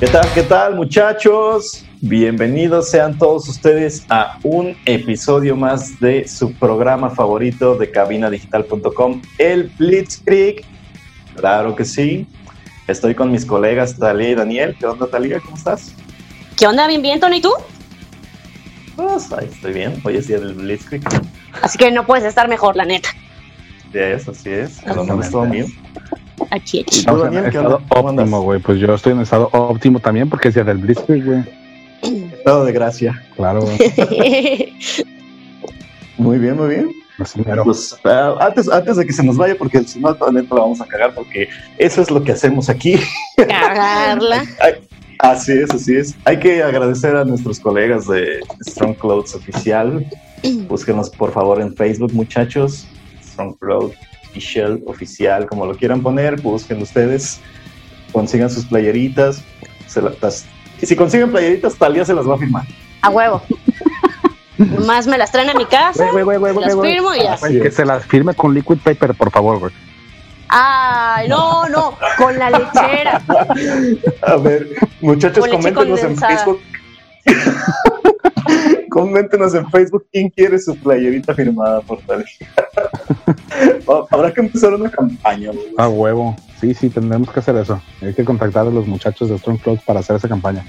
¿Qué tal, qué tal muchachos? Bienvenidos sean todos ustedes a un episodio más de su programa favorito de cabinadigital.com, el Blitzkrieg. Claro que sí. Estoy con mis colegas Talia y Daniel. ¿Qué onda, Talia? ¿Cómo estás? ¿Qué onda? ¿Bien, bien, Tony? ¿Y tú? Pues ahí estoy bien. Hoy es día del Blitzkrieg. Así que no puedes estar mejor, la neta. Así es, así es. Todo mío. Aquí, ¿Y aquí. tú, Daniel, qué andas? óptimo, güey. Pues yo estoy en estado óptimo también porque es día del Blitzkrieg, güey. Estado de gracia. Claro, güey. Muy bien, muy bien. Pues, ah, antes, antes de que se nos vaya, porque si no, neta la vamos a cagar, porque eso es lo que hacemos aquí. Cagarla. Así es, así es. Hay que agradecer a nuestros colegas de Strong Clouds Oficial. Búsquenos por favor en Facebook, muchachos. Strong Cloud Official, Oficial, como lo quieran poner, busquen ustedes. Consigan sus playeritas. Se la- tas- y si consiguen playeritas, Talia se las va a firmar. A huevo. Nomás me las traen a mi casa. Las firmo y ya. Güey, Que se las firme con liquid paper, por favor, güey. Ay, no, no. Con la lechera. A ver, muchachos, Con coméntenos en. Facebook. coméntenos en Facebook quién quiere su playerita firmada por Talia. Habrá que empezar una campaña. güey. A huevo. Sí, sí, tendremos que hacer eso. Hay que contactar a los muchachos de Strong Clouds para hacer esa campaña.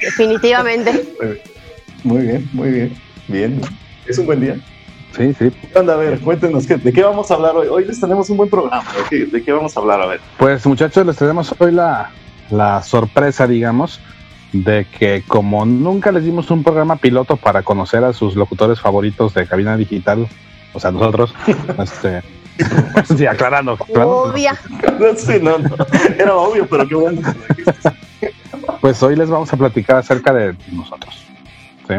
Definitivamente. Muy bien, muy bien. Bien. Es un buen día. Sí, sí. ¿Qué onda? A ver, cuéntenos, ¿qué- ¿de qué vamos a hablar hoy? Hoy les tenemos un buen programa. ¿De qué, de qué vamos a hablar? A ver. Pues muchachos, les tenemos hoy la, la sorpresa, digamos, de que como nunca les dimos un programa piloto para conocer a sus locutores favoritos de cabina digital, o sea, nosotros, este, sí, aclarando, aclarando, Obvia. Sí, no, no. Era obvio, pero qué bueno. que lo dijiste. pues hoy les vamos a platicar acerca de nosotros, ¿sí?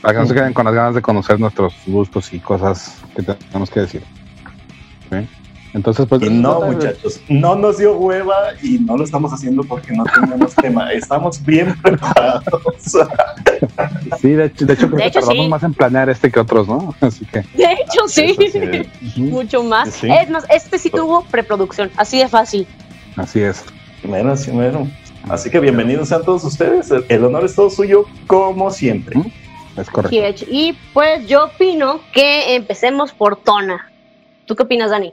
Para que no se queden con las ganas de conocer nuestros gustos y cosas que tenemos que decir. ¿sí? Entonces, pues... Y no, muchachos, no nos dio hueva y no lo estamos haciendo porque no tenemos tema. Estamos bien preparados. Sí, de hecho, de hecho creo De que hecho, tardamos sí. más en planear este que otros, ¿no? Así que... De hecho, sí. Mucho más. Sí. Es más, este sí tuvo preproducción. Así de fácil. Así es. Primero, sí, mero. Así que bienvenidos sean todos ustedes. El- honor es todo suyo, como siempre. Es correcto. Y pues yo opino que empecemos por Tona. ¿Tú qué opinas, Dani?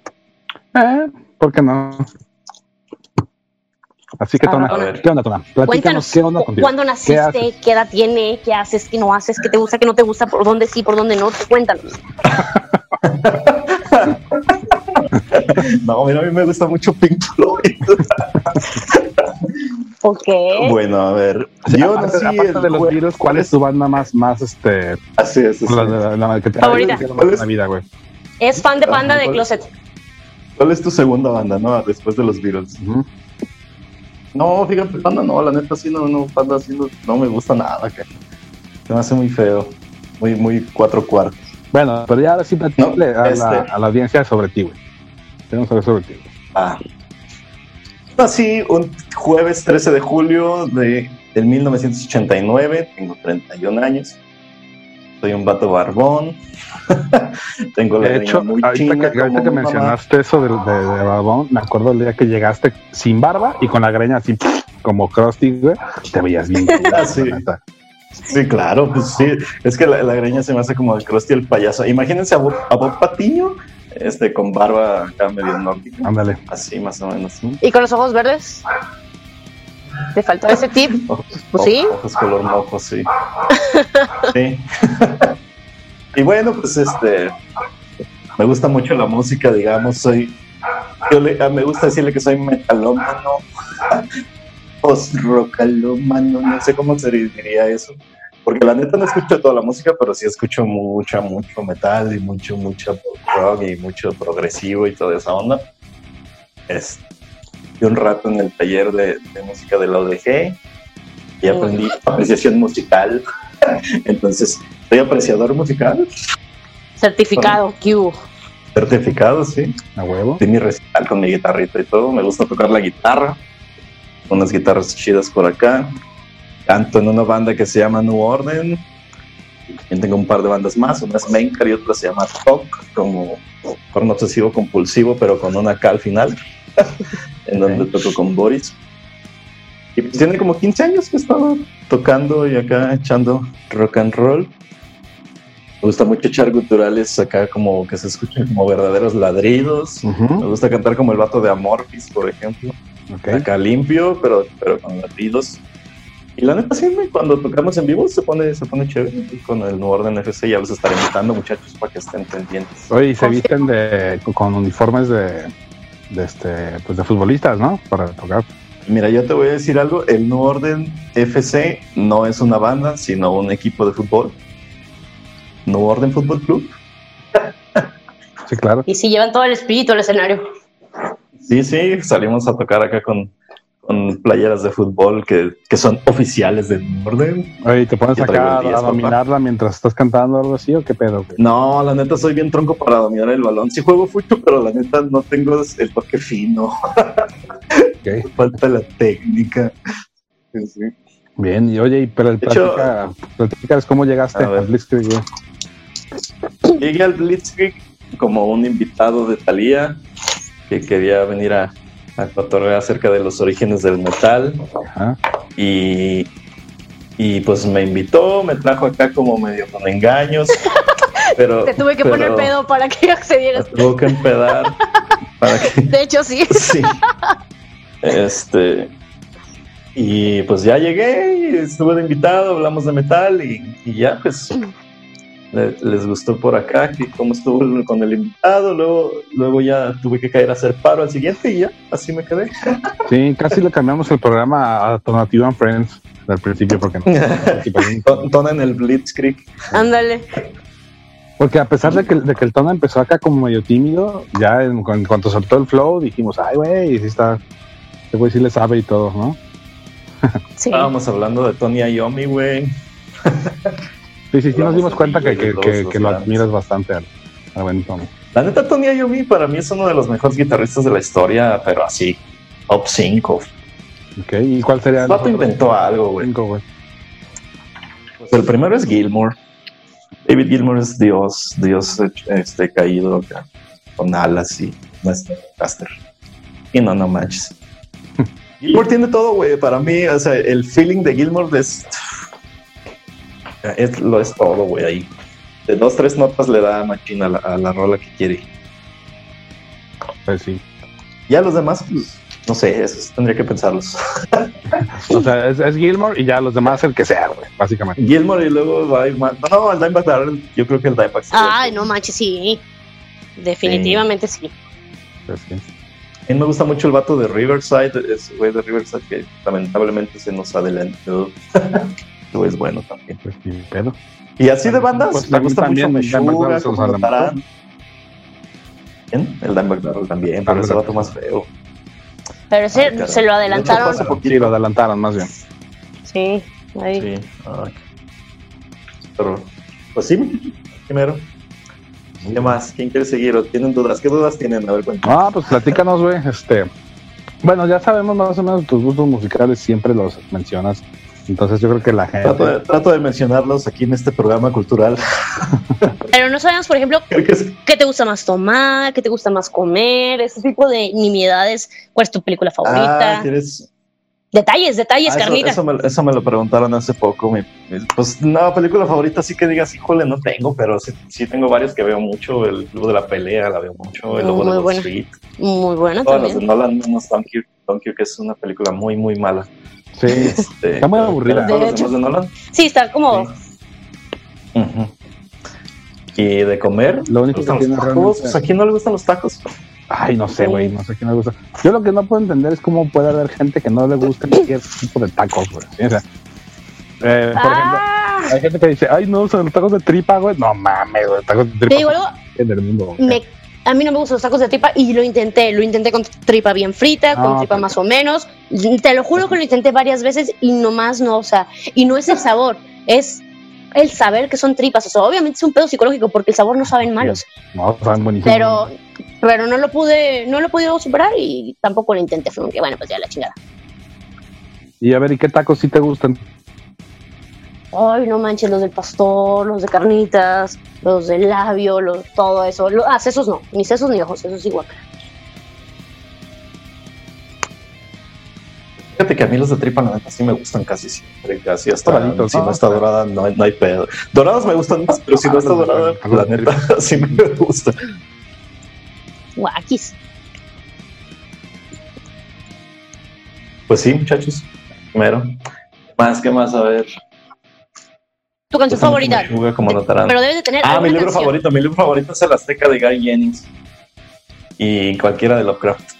Eh, ¿Por qué no? Así que, A Tona, ver. ¿qué onda, Tona? Platícanos, Cuéntanos, ¿qué onda contigo? ¿cuándo naciste? ¿Qué, edad tiene? ¿Qué haces? ¿Qué no haces? ¿Qué te gusta? ¿Qué no te gusta? ¿Por dónde sí? ¿Por dónde no? Cuéntanos. No, mira, a mí me gusta mucho Pink Floyd. Ok. Bueno, a ver. Sí, yo aparte, nací aparte el de los jue- virus, ¿cuál es tu banda más, más, este, Así es, así la, es. la- la que te Favorita. ha ¿Cuál es? la vida, güey? Es fan de Panda de. Closet. ¿Cuál es tu segunda banda, no? Después de los Beatles. No, fíjate, Panda no, la neta sí no, no, Panda sí no, no me gusta nada, que se me hace muy feo, muy, muy cuatro cuartos. Bueno, pero ya ahora sí platícale No, a, este- la, a la audiencia sobre ti, güey. Tenemos que saber sobre ti. güey. Ah. Nací un jueves 13 de julio de, del 1989, tengo 31 años, soy un vato barbón, tengo la De hecho, muy ahorita china que, ahorita que mamá. mencionaste eso de, de, de Barbón, me acuerdo el día que llegaste sin barba y con la greña así como Krusty, güey. Te veías bien. Ah, sí. claro, pues sí, es que la, la greña se me hace como el Krusty el payaso. Imagínense a Bob, a Bob Patiño, este, con barba acá medio nórdica, Ándale. así más o menos. ¿sí? ¿Y con los ojos verdes? ¿Te faltó ese tip? Pues sí. Ojos color mojo, sí. Sí. y bueno, pues este, me gusta mucho la música, digamos, soy, yo le- ah, me gusta decirle que soy metalómano, post-rockalómano, no sé cómo se diría eso. Porque la neta no escucho toda la música, pero sí escucho mucha, mucho metal y mucho, mucho rock y mucho progresivo y toda esa onda. Es, y un rato en el taller de, de música de la ODG. y aprendí apreciación musical. Entonces, soy apreciador musical, Certificado, Q. certificado, sí. A huevo. de mi recital con mi guitarrita y todo. Me gusta tocar la guitarra. Unas guitarras chidas por acá. Canto en una banda que se llama New Orden. También tengo un par de bandas más. Una es Maincar y otra se llama Talk, como corno obsesivo compulsivo, pero con una K al final. en donde toco con Boris. Y pues tiene como 15 años que he estado tocando y acá echando rock and roll. Me gusta mucho echar guturales acá como que se escuchen como verdaderos ladridos. Me Ujú, gusta cantar como el vato de Amorphis, por ejemplo. ok. Acá limpio, pero, pero con latidos. Y la neta, sí, güey, cuando tocamos en vivo se pone, se pone chévere. Y con el nuevo orden FC ya los estaré invitando, muchachos, para que estén pendientes. Oye, y se visten de, con uniformes de, de este, pues de futbolistas, ¿no? Para tocar. Mira, yo te voy a decir algo. El New Orden FC no es una banda, sino un equipo de fútbol. New Orden Fútbol Club. Sí, claro. Y si llevan todo el espíritu al escenario. Sí, sí, salimos a tocar acá con, con playeras de fútbol que, que son oficiales del New Orden. Oye, ¿y ¿te pones acá el 10, a dominarla mientras estás cantando o algo así o qué pedo? güey? No, la neta soy bien tronco para dominar el balón. Sí juego mucho, pero la neta no tengo el toque fino. Falta la técnica. Sí. Bien, y oye, y pero hecho- platica, cómo llegaste al Blitzkrieg, güey. Llegué al Blitzkrieg como un invitado de Thalía que quería venir a, a cotorrear acerca de los orígenes del metal Ajá. y, y pues me invitó, me trajo acá como medio con engaños, pero Te tuve que pero poner pedo para que accedieras. tuvo que empedar para que De hecho, sí. sí. Este. Y pues ya llegué y estuve de invitado, hablamos de metal y, y ya pues le- les gustó por acá que cómo estuvo con el invitado, luego, luego ya tuve que caer a hacer paro al siguiente y ya, así me quedé. Sí, casi le cambiamos el programa a Alternative and Friends al principio porque no. Ton- Tona en el Blitzkrieg. Ándale. Porque a pesar de que, de que el tono empezó acá como medio tímido, ya en, en cuanto soltó el flow dijimos, ay, güey, sí está, este güey sí le sabe y todo, ¿no? Sí. Estábamos hablando de Tony Iommi, güey. Sí, sí, sí nos dimos en cuenta que, lo admiras bastante al, al buen. La neta, Tony Iommi para mí es uno de los mejores guitarristas de la historia, pero así, top 5. Ok, ¿y cuál sería El vato inventó algo, güey. Pues el primero es Gilmore. David Gilmore es Dios, Dios este, caído acá, con alas y nuestro caster. Y no, no manches. Gilmore tiene todo, güey. Para mí, o sea, el feeling de Gilmore es, es lo es todo, güey, ahí. De dos, tres notas le da machina a la, a la rola que quiere. Pues sí. Ya los demás, pues, no sé, esos tendría que pensarlos. O sea, es, es Gilmore y ya los demás el que sea, güey, básicamente. Gilmore y luego Dimebag. No, no, el Dimebag yo creo que el Dimebag. Ay, el- no manches, sí. Definitivamente sí. Pues sí. A mí me gusta mucho el vato de Riverside, ese güey de Riverside que lamentablemente se nos adelantó. Güey es bueno también. Pues sí, pero. Y así de bandas, Pues me gusta mucho también se nos como. El Dimebag Darrell también, pero Ah, ese vato más feo. Pero ese Ay, caray. se lo adelantaron. Hecho, Sí, lo adelantaron más bien. Sí. ahí. Sí. ay. Pero, pues sí, primero. ¿Qué más? ¿Quién quiere seguir? ¿O tienen dudas? ¿Qué dudas tienen? A ver, cuéntame. Ah, pues platícanos, güey. Este, bueno, ya sabemos más o menos tus gustos musicales, siempre los mencionas. Entonces yo creo que la Trato de, gente. trato de mencionarlos aquí en este programa cultural. Pero no sabemos, por ejemplo, que qué te gusta más tomar, qué te gusta más comer, ese tipo de nimiedades. ¿Cuál es tu película favorita? Ah. Detalles, detalles, Ah, eso, carnita. eso me, eso me lo preguntaron hace poco. mi- mi- pues no, película favorita sí que digas, híjole, no tengo, pero sí, sí tengo varias que veo mucho. El Club de la Pelea la veo mucho. El Lobo de muy Wall buena. Street. Muy buena Todas las de también. Nolan menos Dunkirk, Dunkirk que es una película muy, muy mala. Sí, Este, Está muy aburrida. De hecho. de Nolan. Sí, está como. Y de comer, Lo único ¿te que tiene los tacos? Pues, ¿A quién no le gustan los tacos? Ay, no sé, güey, no sé quién me gusta. Yo lo que no puedo entender es cómo puede haber gente que no le guste cualquier tipo de tacos, güey. O sea, eh, por ejemplo, Ah, hay gente que dice, ay, no, son los tacos de tripa, güey. No mames, güey, tacos de te tripa digo algo, en el mundo. güey. me a mí no me gustan los tacos de tripa y lo intenté. Lo intenté con tripa bien frita, con Ah, tripa más o menos. Te lo juro que lo intenté varias veces y nomás no, o sea, y no es el sabor, es el saber que son tripas. O sea, obviamente es un pedo psicológico porque el sabor no saben malos. No, saben buenísimos. Pero, pero no lo pude, no lo podido superar y tampoco lo intenté. Fue que, bueno, pues ya la chingada. Y a ver, ¿y qué tacos sí te gustan? Ay, no manches, los del pastor, los de carnitas, los del labio, los, todo eso. Lo- ah, sesos no, ni sesos ni ojos, eso es igual. Fíjate que a mí los de tripa, la neta, sí me gustan casi siempre, casi hasta Doraditos, si ¿no? no está dorada, no, hay- no hay pedo. Dorados me gustan más, pero si no Ah, está de- dorada, la neta, sí me gusta. Guaquis. Pues sí, muchachos, primero. Más, ¿qué más? A ver. Tu canción favorita. Como notarán. Pero debes de tener. Ah, mi libro canción. favorito, mi libro favorito es El Azteca de Gary Jennings. Y cualquiera de Lovecraft.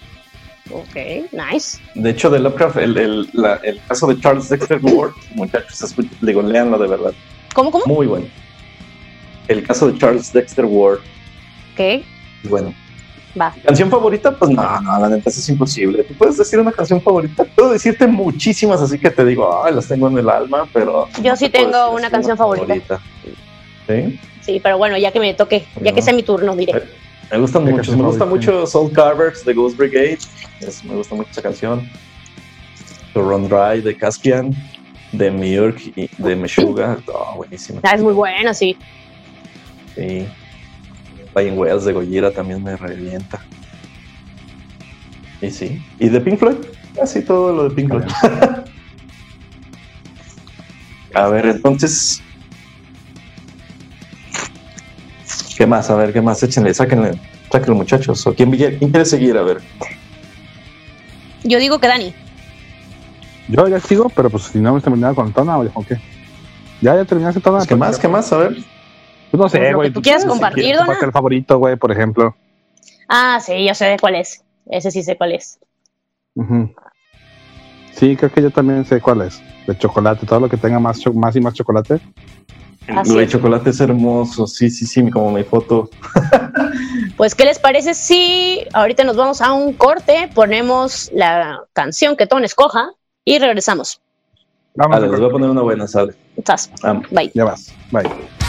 Ok, nice. De hecho, de Lovecraft, el, el, la- el caso de Charles Dexter Ward, muchachos, escuchen, digo, léanlo de verdad. ¿Cómo, cómo? Muy bueno. El caso de Charles Dexter Ward, Ok, bueno. Va. ¿Canción favorita? Pues no, no, la neta eso es imposible. ¿Tú puedes decir una canción favorita? Puedo decirte muchísimas, así que te digo, ay, las tengo en el alma, pero... Yo sí te tengo decir una canción favorita. ¿Sí? Sí, pero bueno, ya que me toque, ya que sea mi turno, diré. Eh, Me gustan ¿Qué muchos. canción Me gusta mucho Soul Carvers de Ghost Brigade. Es- me gusta mucho esa canción. To Run Dry de Caspian, de Murk y de Meshuggah. Oh, buenísima. Ah, es muy buena, sí. Sí. Ryan Wells de Gojira también me revienta. Y sí. Y de Pink Floyd, casi todo lo de Pink Floyd. A ver, entonces. ¿Qué más? A ver, ¿qué más? Échenle, sáquenle, sáquenle muchachos. ¿O quién, quién quiere seguir? A ver. Yo digo que Dani. Yo ya sigo, pero pues si no hemos terminado con Tona, o qué. Ya, ya terminaste Tona. Pues, ¿Qué más? ¿Qué más? A ver. Pues no sé, Pues güey. que tú si quieres compartir el favorito, güey, por ejemplo. Ah, sí, yo sé de cuál es. Ese sí sé cuál es. Sí, creo que yo también sé cuál es. De chocolate, todo lo que tenga más, más y más chocolate. Así Lo de chocolate es hermoso. Sí, sí, sí, como mi foto. Pues, ¿qué les parece si ahorita nos vamos a un corte, ponemos la canción que Ton escoja y regresamos? Vamos, Vale, les voy a poner una buena, sale. Estás. Ah, Bye. ya vas. Bye.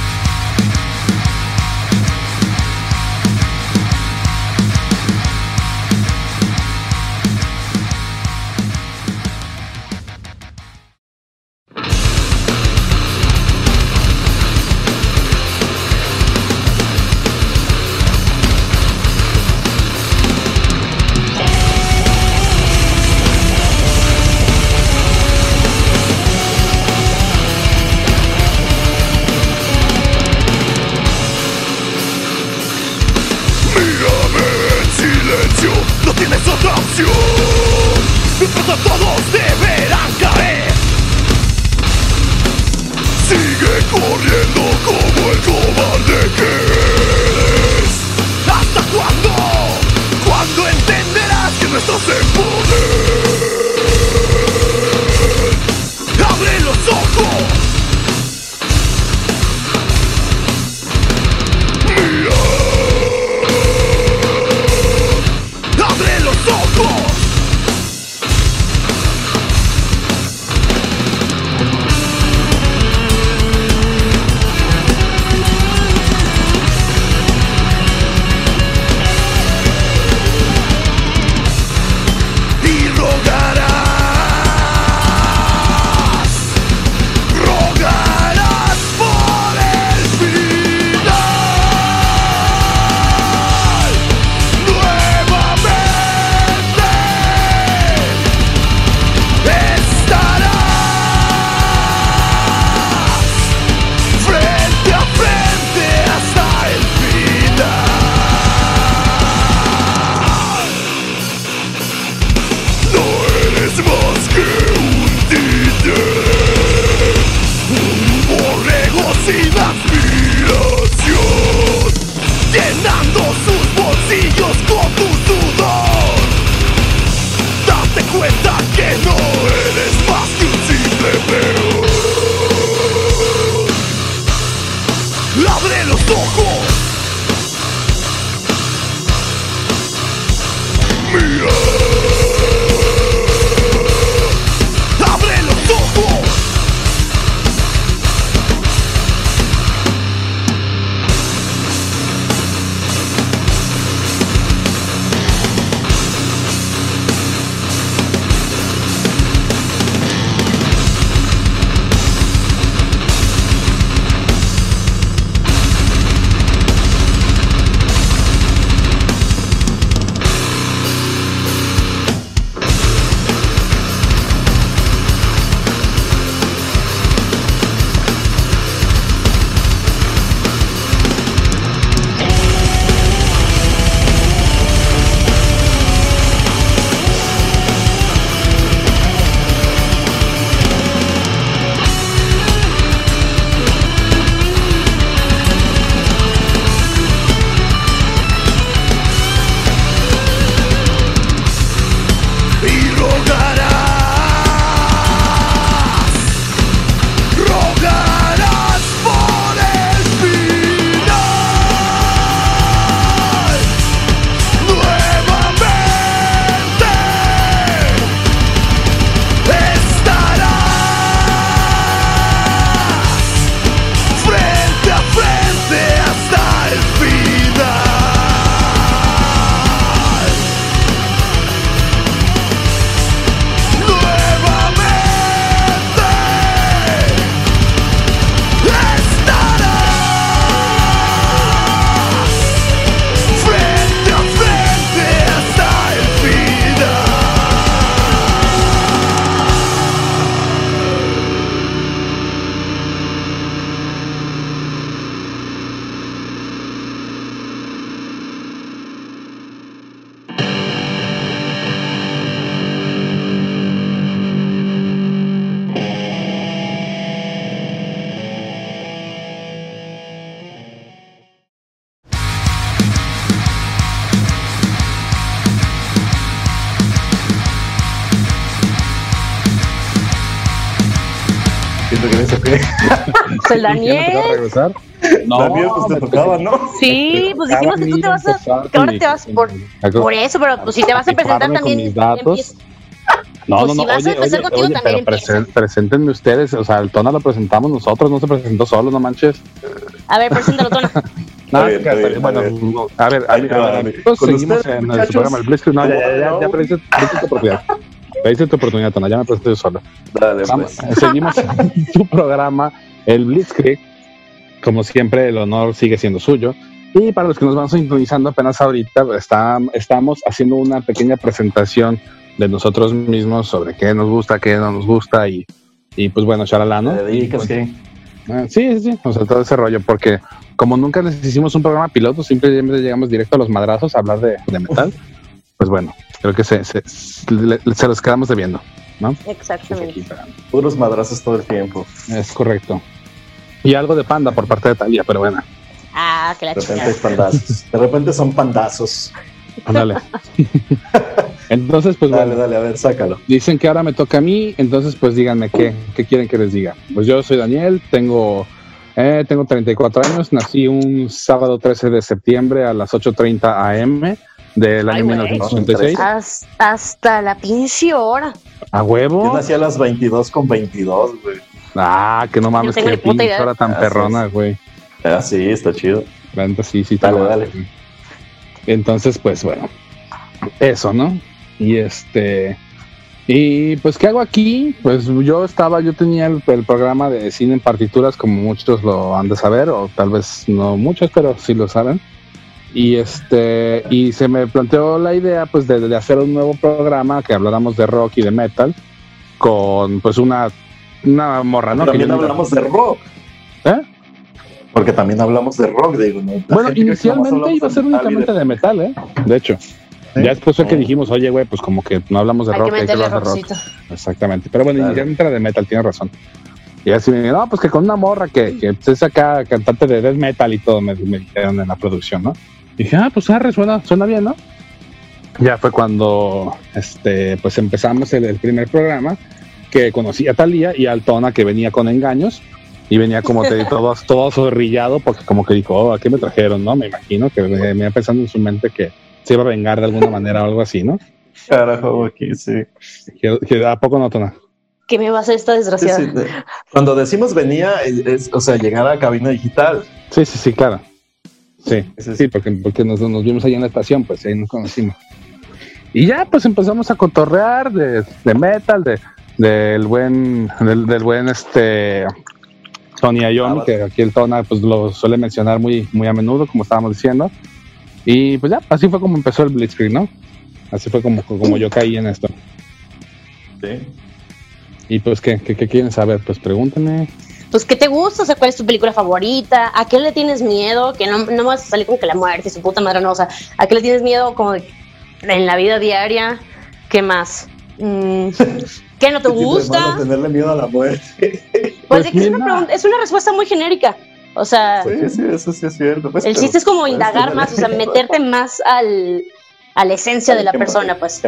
Regreso, ¿qué? Pues el ¿Quién no te va a Daniel. regresar? No, Daniel, pues te me tocaba, ¿no? Sí, pues dijimos que tú te vas a. Que ahora te vas por. Por eso, pero pues si te vas a presentar también. mis datos. No, Pues no, no. si vas a empezar oye, contigo, oye, también pero empieza. presen- preséntenme ustedes. O sea, el Tona lo presentamos nosotros, no se presentó solo, no manches. A ver, preséntalo, Tona. No, bien, está bien, bueno, a ver. a ver, a- va, a- nosotros Con seguimos ustedes, en el programa El Blitzkrieg. No, ya, ya, ya, ya, pero dice dice tu oportunidad. Le dice tu oportunidad, Tona, ya me presenté yo solo. Dale, Vamos, pues. seguimos tu programa, el Blitzkrieg. Como siempre, el honor sigue siendo suyo. Y para los que nos van sintonizando apenas ahorita, está- estamos haciendo una pequeña presentación de nosotros mismos sobre qué nos gusta, qué no nos gusta y, y pues bueno, charalá, ¿no? Pues, ah, sí, sí, sí, o sea, todo ese rollo, porque como nunca les hicimos un programa piloto, simplemente llegamos directo a los madrazos a hablar de, de metal, pues bueno, creo que se, se, se los quedamos debiendo, ¿no? Exactamente. Puros madrazos todo el tiempo. es correcto. Y algo de panda por parte de Talía, pero bueno, Ah, que la De repente pandazos. De repente son pandazos. ándale. entonces, pues Dale, bueno, dale, a ver, sácalo. dicen que ahora me toca a mí, entonces pues díganme qué, qué quieren que les diga. Pues yo soy Daniel, tengo, eh, tengo 34 años, nací un sábado 13 de septiembre a las 8.30 am del Ay, año güey. 1986. Haz- Hasta la pinche hora. A Yo huevo. nací a las 22 con 22, güey. Ah, que no mames, puta pinche idea. hora tan Así perrona, güey. Ah, sí, está chido. Sí, sí, está Dale, dale. Entonces, pues bueno, eso, ¿no? Y este, y pues, ¿qué hago aquí? Pues yo estaba, yo tenía el, el programa de cine en partituras, como muchos lo han de saber, o tal vez no muchos, pero sí lo saben. Y este, y se me planteó la idea, pues, de, de hacer un nuevo programa que habláramos de rock y de metal, con, pues, una, una morra, ¿no? También hablamos de rock. ¿Eh? Porque también hablamos de rock, digo. ¿no? Bueno, inicialmente iba a ser únicamente de metal, ¿eh? De hecho. Ya después fue que dijimos, oye, güey, pues como que no hablamos de Hay rock, que hay que hablar de rock. Exactamente. Pero bueno, Claro. inicialmente era de metal, tienes razón. Y así me dijeron, no, pues que con una morra que, que es acá cantante de death metal y todo, me, me dijeron en la producción, ¿no? Y dije, ah, pues arre, suena, suena bien, ¿no? Ya fue cuando este, pues empezamos el, el primer programa que conocí a Talía y a Altona que venía con engaños y venía como te todo, todo zorrillado porque como que dijo, oh, ¿a qué me trajeron? ¿No? Me imagino que venía pensando en su mente que se iba a vengar de alguna manera o algo así, ¿no? Carajo, aquí sí. Que, que ¿A poco no, Tona? ¿Qué me va a hacer esta Sí, desgraciada? sí, de- Cuando decimos venía, es, es, o sea, llegar a cabina digital. Sí, sí, sí, claro. Sí, sí, porque, porque nos, nos vimos ahí en la estación, pues ahí nos conocimos. Y ya, pues empezamos a cotorrear de, de metal, de del buen, del, del buen este Tony Ah, que aquí el Tona pues lo suele mencionar muy, muy a menudo, como estábamos diciendo. Y pues ya, así fue como empezó el Blitzkrieg, ¿no? Así fue como, como yo caí en esto. Sí. Y pues, ¿qué, qué, qué quieren saber? Pues pregúntenme. Pues, ¿qué te gusta? O sea, ¿cuál es tu película favorita? ¿A qué le tienes miedo? Que no, no vas a salir con que la muerte, su puta madre, no. O sea, ¿a qué le tienes miedo como de- en la vida diaria? ¿Qué más? Mm, ¿Qué no te ¿Qué tipo de gusta? malo tenerle miedo a la muerte. Pues, Pues es, que es, una pregunta- es una respuesta muy genérica. O sea, Sí, sí, eso sí es cierto. pues, el chiste es como puedes indagar más, o sea, meterte más al, a la esencia de la persona, pues.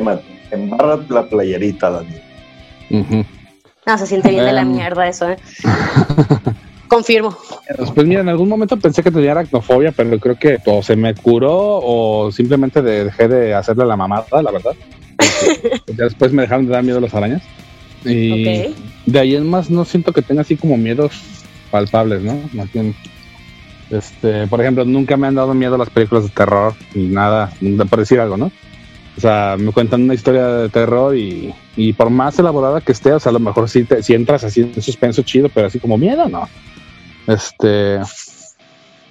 embarra la playerita, Dani. Ujú. No, se siente bien de la Em. mierda eso, ¿eh? Confirmo. Pues mira, en algún momento pensé que tenía aracnofobia, pero creo que o se me curó o simplemente de- dejé de hacerle la mamada, la verdad. Pues, ya después me dejaron de dar miedo las arañas. Y de ahí en más no siento que tenga así como miedos palpables, ¿no? Más bien, este, por ejemplo, nunca me han dado miedo las películas de terror ni nada, por decir algo, ¿no? O sea, me cuentan una historia de terror y, y por más elaborada que esté, o sea, a lo mejor sí, te, sí entras así en suspenso chido, pero así como miedo, no. Este.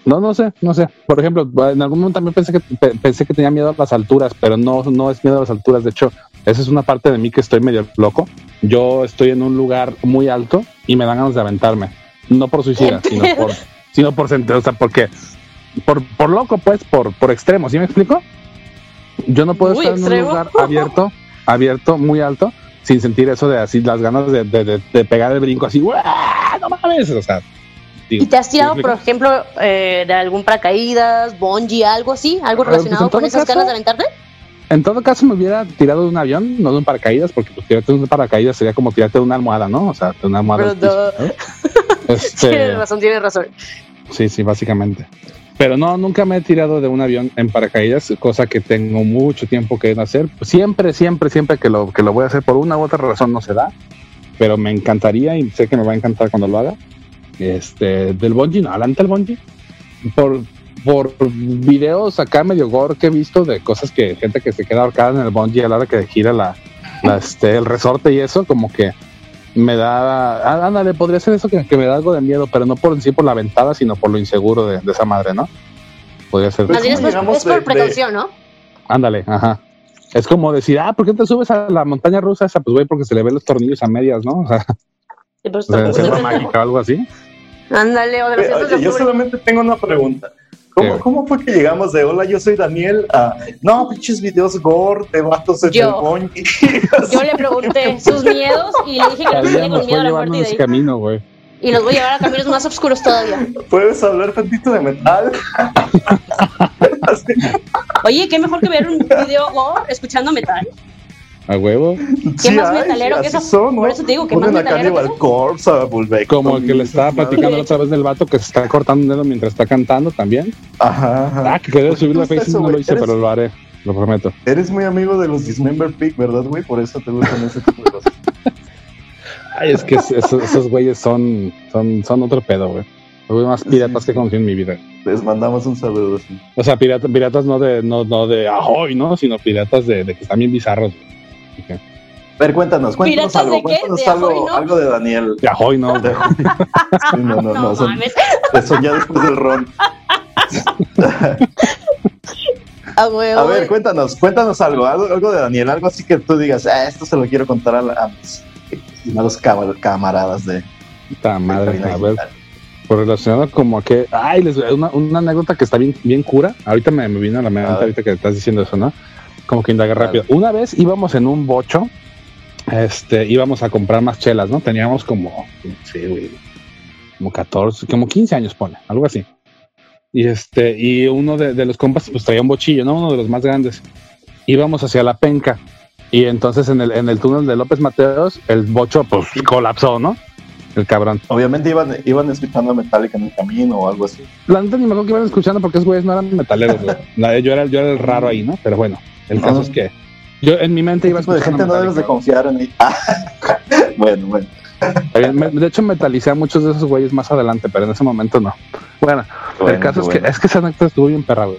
No, no sé, no sé. Por ejemplo, en algún momento también pensé que pe- pensé que tenía miedo a las alturas, pero no, no es miedo a las alturas. De hecho, esa es una parte de mí que estoy medio loco. Yo estoy en un lugar muy alto y me dan ganas de aventarme. No por suicida, ¿Qué sino por, sino por o sea, porque por, por loco, pues, por, por extremo, ¿sí me explico? Yo no puedo Muy estar en un lugar abierto, abierto, muy alto, sin sentir eso de así las ganas de, de- de- de pegar el brinco así, no mames, o sea. digo, ¿Y te has tirado, ¿sí me por ejemplo, eh, de algún paracaídas, bungee, algo así? ¿Algo pues, relacionado con esas caso- ganas de aventarte? En todo caso, me hubiera tirado de un avión, no de un paracaídas, porque pues, tirarte de un paracaídas sería como tirarte de una almohada, ¿no? O sea, de una almohada. al Pero piso, ¿no? Este, Tienes razón, tienes razón. Sí, sí, básicamente. Pero no, nunca me he tirado de un avión en paracaídas, cosa que tengo mucho tiempo que hacer. Siempre, siempre, siempre que lo, que lo voy a hacer por una u otra razón no se da, pero me encantaría y sé que me va a encantar cuando lo haga. Este, del bungee, no, adelante el bungee. Por, por videos acá medio gore que he visto de cosas que gente que se queda ahorcada en el bungee a la hora que gira la, la, este, el resorte y eso, como que me da, ah, ándale, podría ser eso que, que me da algo de miedo, pero no por en sí por la ventada, sino por lo inseguro de, de esa madre, ¿no? Podría ser. Más bien es, ¿cómo por- es por de- de- precaución, ¿no? Ándale, ajá. Es como decir, ah, ¿por qué te subes a la montaña rusa esa? Pues güey, porque se le ven los tornillos a medias, ¿no? O sea, Sí, o sea, mágica o algo así. Ándale, o de los de oye, yo solamente tengo una pregunta. ¿Cómo. ¿Cómo fue que llegamos de hola, yo soy Daniel a no, pinches videos gore de vatos en Yo. el bungee"? Yo le pregunté sus miedos y le dije que no tenía con miedo a la muerte y de ese ahí. camino, güey. Y los voy a llevar a caminos más oscuros todavía. ¿Puedes hablar tantito de metal? Oye, qué mejor que ver un video gore escuchando metal. A huevo. ¿Qué más metalero que eso? son, ¿no? Por eso te digo, ¿qué Ponen más metalero que Cannibal eso? Corpse, a Bullbeck. Como el que le estaba platicando la otra vez del vato que se está cortando un dedo mientras está cantando también. Ajá, ajá. Ah, que quería ¿Por qué subir la Facebook, no lo hice, ¿Eres- pero lo haré, lo prometo. Eres muy amigo de los Dismember Pig, ¿verdad, güey? Por eso te gustan ese tipo de cosas. Ay, es que es- esos, esos güeyes son, son, son otro pedo, güey. Los güeyes más piratas que conocí en mi vida. Les mandamos un saludo. sí. O sea, piratas, piratas no de, no, no de ahoy, ¿no? Sino piratas de, de que están bien bizarros. güey. A ver, cuéntanos, cuéntanos ¿Piratas algo. de qué? Cuéntanos ¿De algo, Ahoy, no? algo de Daniel. De ahoy, no. De- Sí, no, no, No, no. son- mames. Eso ya después del ron. A huevo. A ver, cuéntanos, cuéntanos algo, algo, algo de Daniel, algo así que tú digas, ah, esto se lo quiero contar a, la- a mis estimados cam- camaradas de Puta madre, a ver. Por relacionado como a que, ay, les una, una anécdota que está bien, bien cura. Ahorita me, me vino a la mente, ahorita que estás diciendo eso, ¿no? Como que Dale. rápido. Una vez íbamos en un bocho, este, íbamos a comprar más chelas, ¿no? Teníamos como, sí, güey, como 14, como 15 años, pone, algo así. Y este, y uno de, de los compas, pues traía un bochillo, ¿no? Uno de los más grandes. Íbamos hacia la penca. Y entonces en el, en el túnel de López Mateos, el bocho, pues, colapsó, ¿no? El cabrón. Obviamente iban, iban escuchando Metallica en el camino o algo así. La neta ni me acuerdo que iban escuchando porque esos güeyes no eran metaleros, güey. Yo, era, yo era el raro ahí, ¿no? Pero bueno, el caso es que yo en mi mente iba Tipo de escuchando. gente no debes de confiar en. Ah, bueno, bueno. De hecho, metalicé a muchos de esos güeyes más adelante, pero en ese momento no. Bueno, el Bueno, caso es bueno. que es que esa anécdota estuvo bien perra, güey.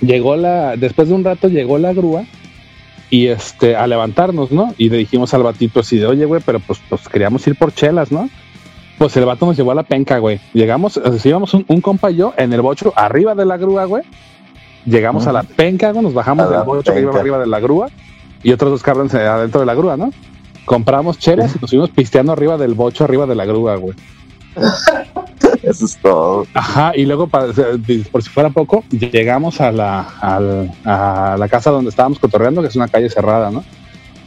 Llegó la, después de un rato llegó la grúa y este, a levantarnos, ¿no? Y le dijimos al batito así de, oye, güey, pero pues, pues queríamos ir por chelas, ¿no? Pues el vato nos llevó a la penca, güey. Llegamos, sea, íbamos un, un compa y yo en el bocho arriba de la grúa, güey. Llegamos a la penca, güey, nos bajamos del bocho que iba arriba de la grúa y otros dos cabrones eh, adentro de la grúa, ¿no? Compramos chelas y nos fuimos pisteando arriba del bocho, arriba de la grúa, güey. Eso es todo. Ajá, y luego, para- o sea, por si fuera poco, llegamos a la, al- a la casa donde estábamos cotorreando, que es una calle cerrada, ¿no?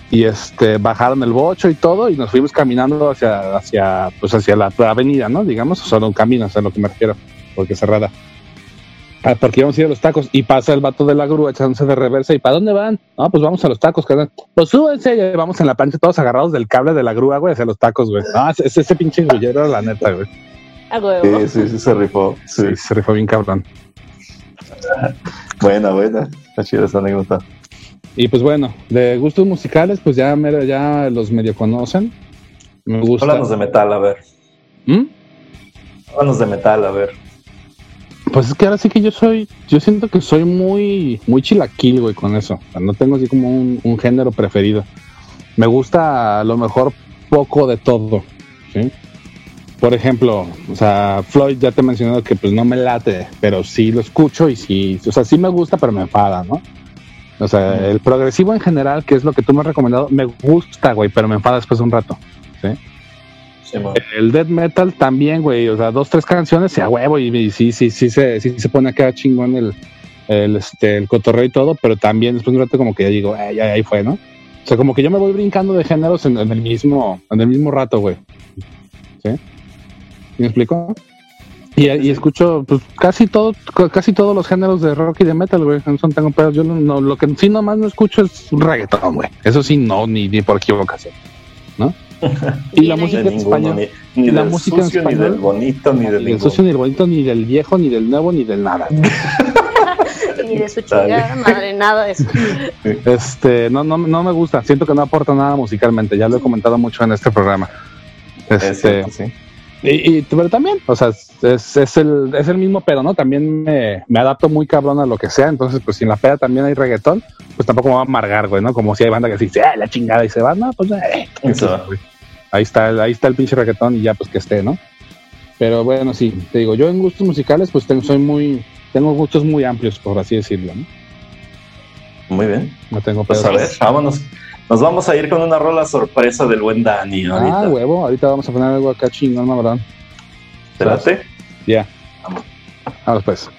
Y este, bajaron el bocho y todo, y nos fuimos caminando hacia, hacia, pues hacia la avenida, ¿no? Digamos, o solo un camino, es a lo que me refiero, porque es cerrada. Ah, porque íbamos a ir a los tacos, y pasa el vato de la grúa echándose de reversa, ¿y para dónde van? No, pues vamos a los tacos, carnal. Pues súbense, y vamos en la plancha todos agarrados del cable de la grúa, güey, hacia los tacos, güey. Ah, ese, ese pinche grullero, la neta, güey. Sí, sí, sí, se rifó. Sí. Sí, se rifó bien cabrón. Buena, buena. Está chida esa anécdota. Y pues bueno, de gustos musicales, pues ya, mero- ya los medio conocen. Me gusta. Háblanos de metal, a ver. ¿Mm? Háblanos de metal, a ver. Pues es que ahora sí que yo soy, yo siento que soy muy, muy chilaquil, güey, con eso. No tengo así como un, un género preferido. Me gusta a lo mejor poco de todo, ¿sí? Por ejemplo, o sea, Floyd ya te he mencionado que pues no me late, pero sí lo escucho y sí, o sea, sí me gusta, pero me enfada, ¿no? O sea, el progresivo en general, que es lo que tú me has recomendado, me gusta, güey, pero me enfada después de un rato. Sí, El death metal también, güey. O sea, dos, tres canciones y a huevo. Y, y sí, sí, sí, se, sí se pone acá chingón el, el, este, el cotorreo y todo, pero también después de un rato como que ya digo, "Eh, ya, ahí fue, ¿no? O sea, como que yo me voy brincando de géneros en, en el mismo, en el mismo rato, güey. ¿Sí? ¿Me explico? Y, y escucho pues casi todo, casi todos los géneros de rock y de metal, güey. No son pedos. Yo no, no- lo que sí nomás no escucho es un reggaetón, güey. Eso sí, no, ni, ni por equivocación. ¿No? Y la música en español. ni, ni la del música en sucio, ni del bonito, ni del Ni del sucio, ni del bonito, ni del viejo, ni del nuevo, ni del nada. Ni de su chingada madre, nada de eso. Este, no, no, no me gusta. Siento que no aporta nada musicalmente. Ya lo he comentado mucho en este programa. Es Este, cierto, sí. y, y- pero también, o sea, es, es el, es el mismo pedo, ¿no? También me, me adapto muy cabrón a lo que sea. Entonces, pues si en la peda también hay reggaetón, pues tampoco me va a amargar, güey, ¿no? Como si hay banda que dice, ah, la chingada y se va, no, pues eh, Eso. Ahí está, el- ahí está el pinche reggaetón y ya, pues que esté, ¿no? Pero bueno, sí, te digo, yo en gustos musicales, pues tengo, soy muy, tengo gustos muy amplios, por así decirlo, ¿no? Muy bien. No tengo Pues a ver, vámonos. Nos vamos a ir con una rola sorpresa del buen Dani ahorita. Ah, huevo, ahorita vamos a poner algo acá chingón, mabrón. ¿Te late? Ya. Vamos pues.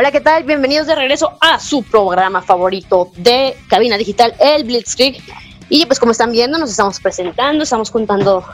Hola, ¿qué tal? Bienvenidos de regreso a su programa favorito de Cabina Digital, el Blitzkrieg. Y pues como están viendo, nos estamos presentando, estamos contando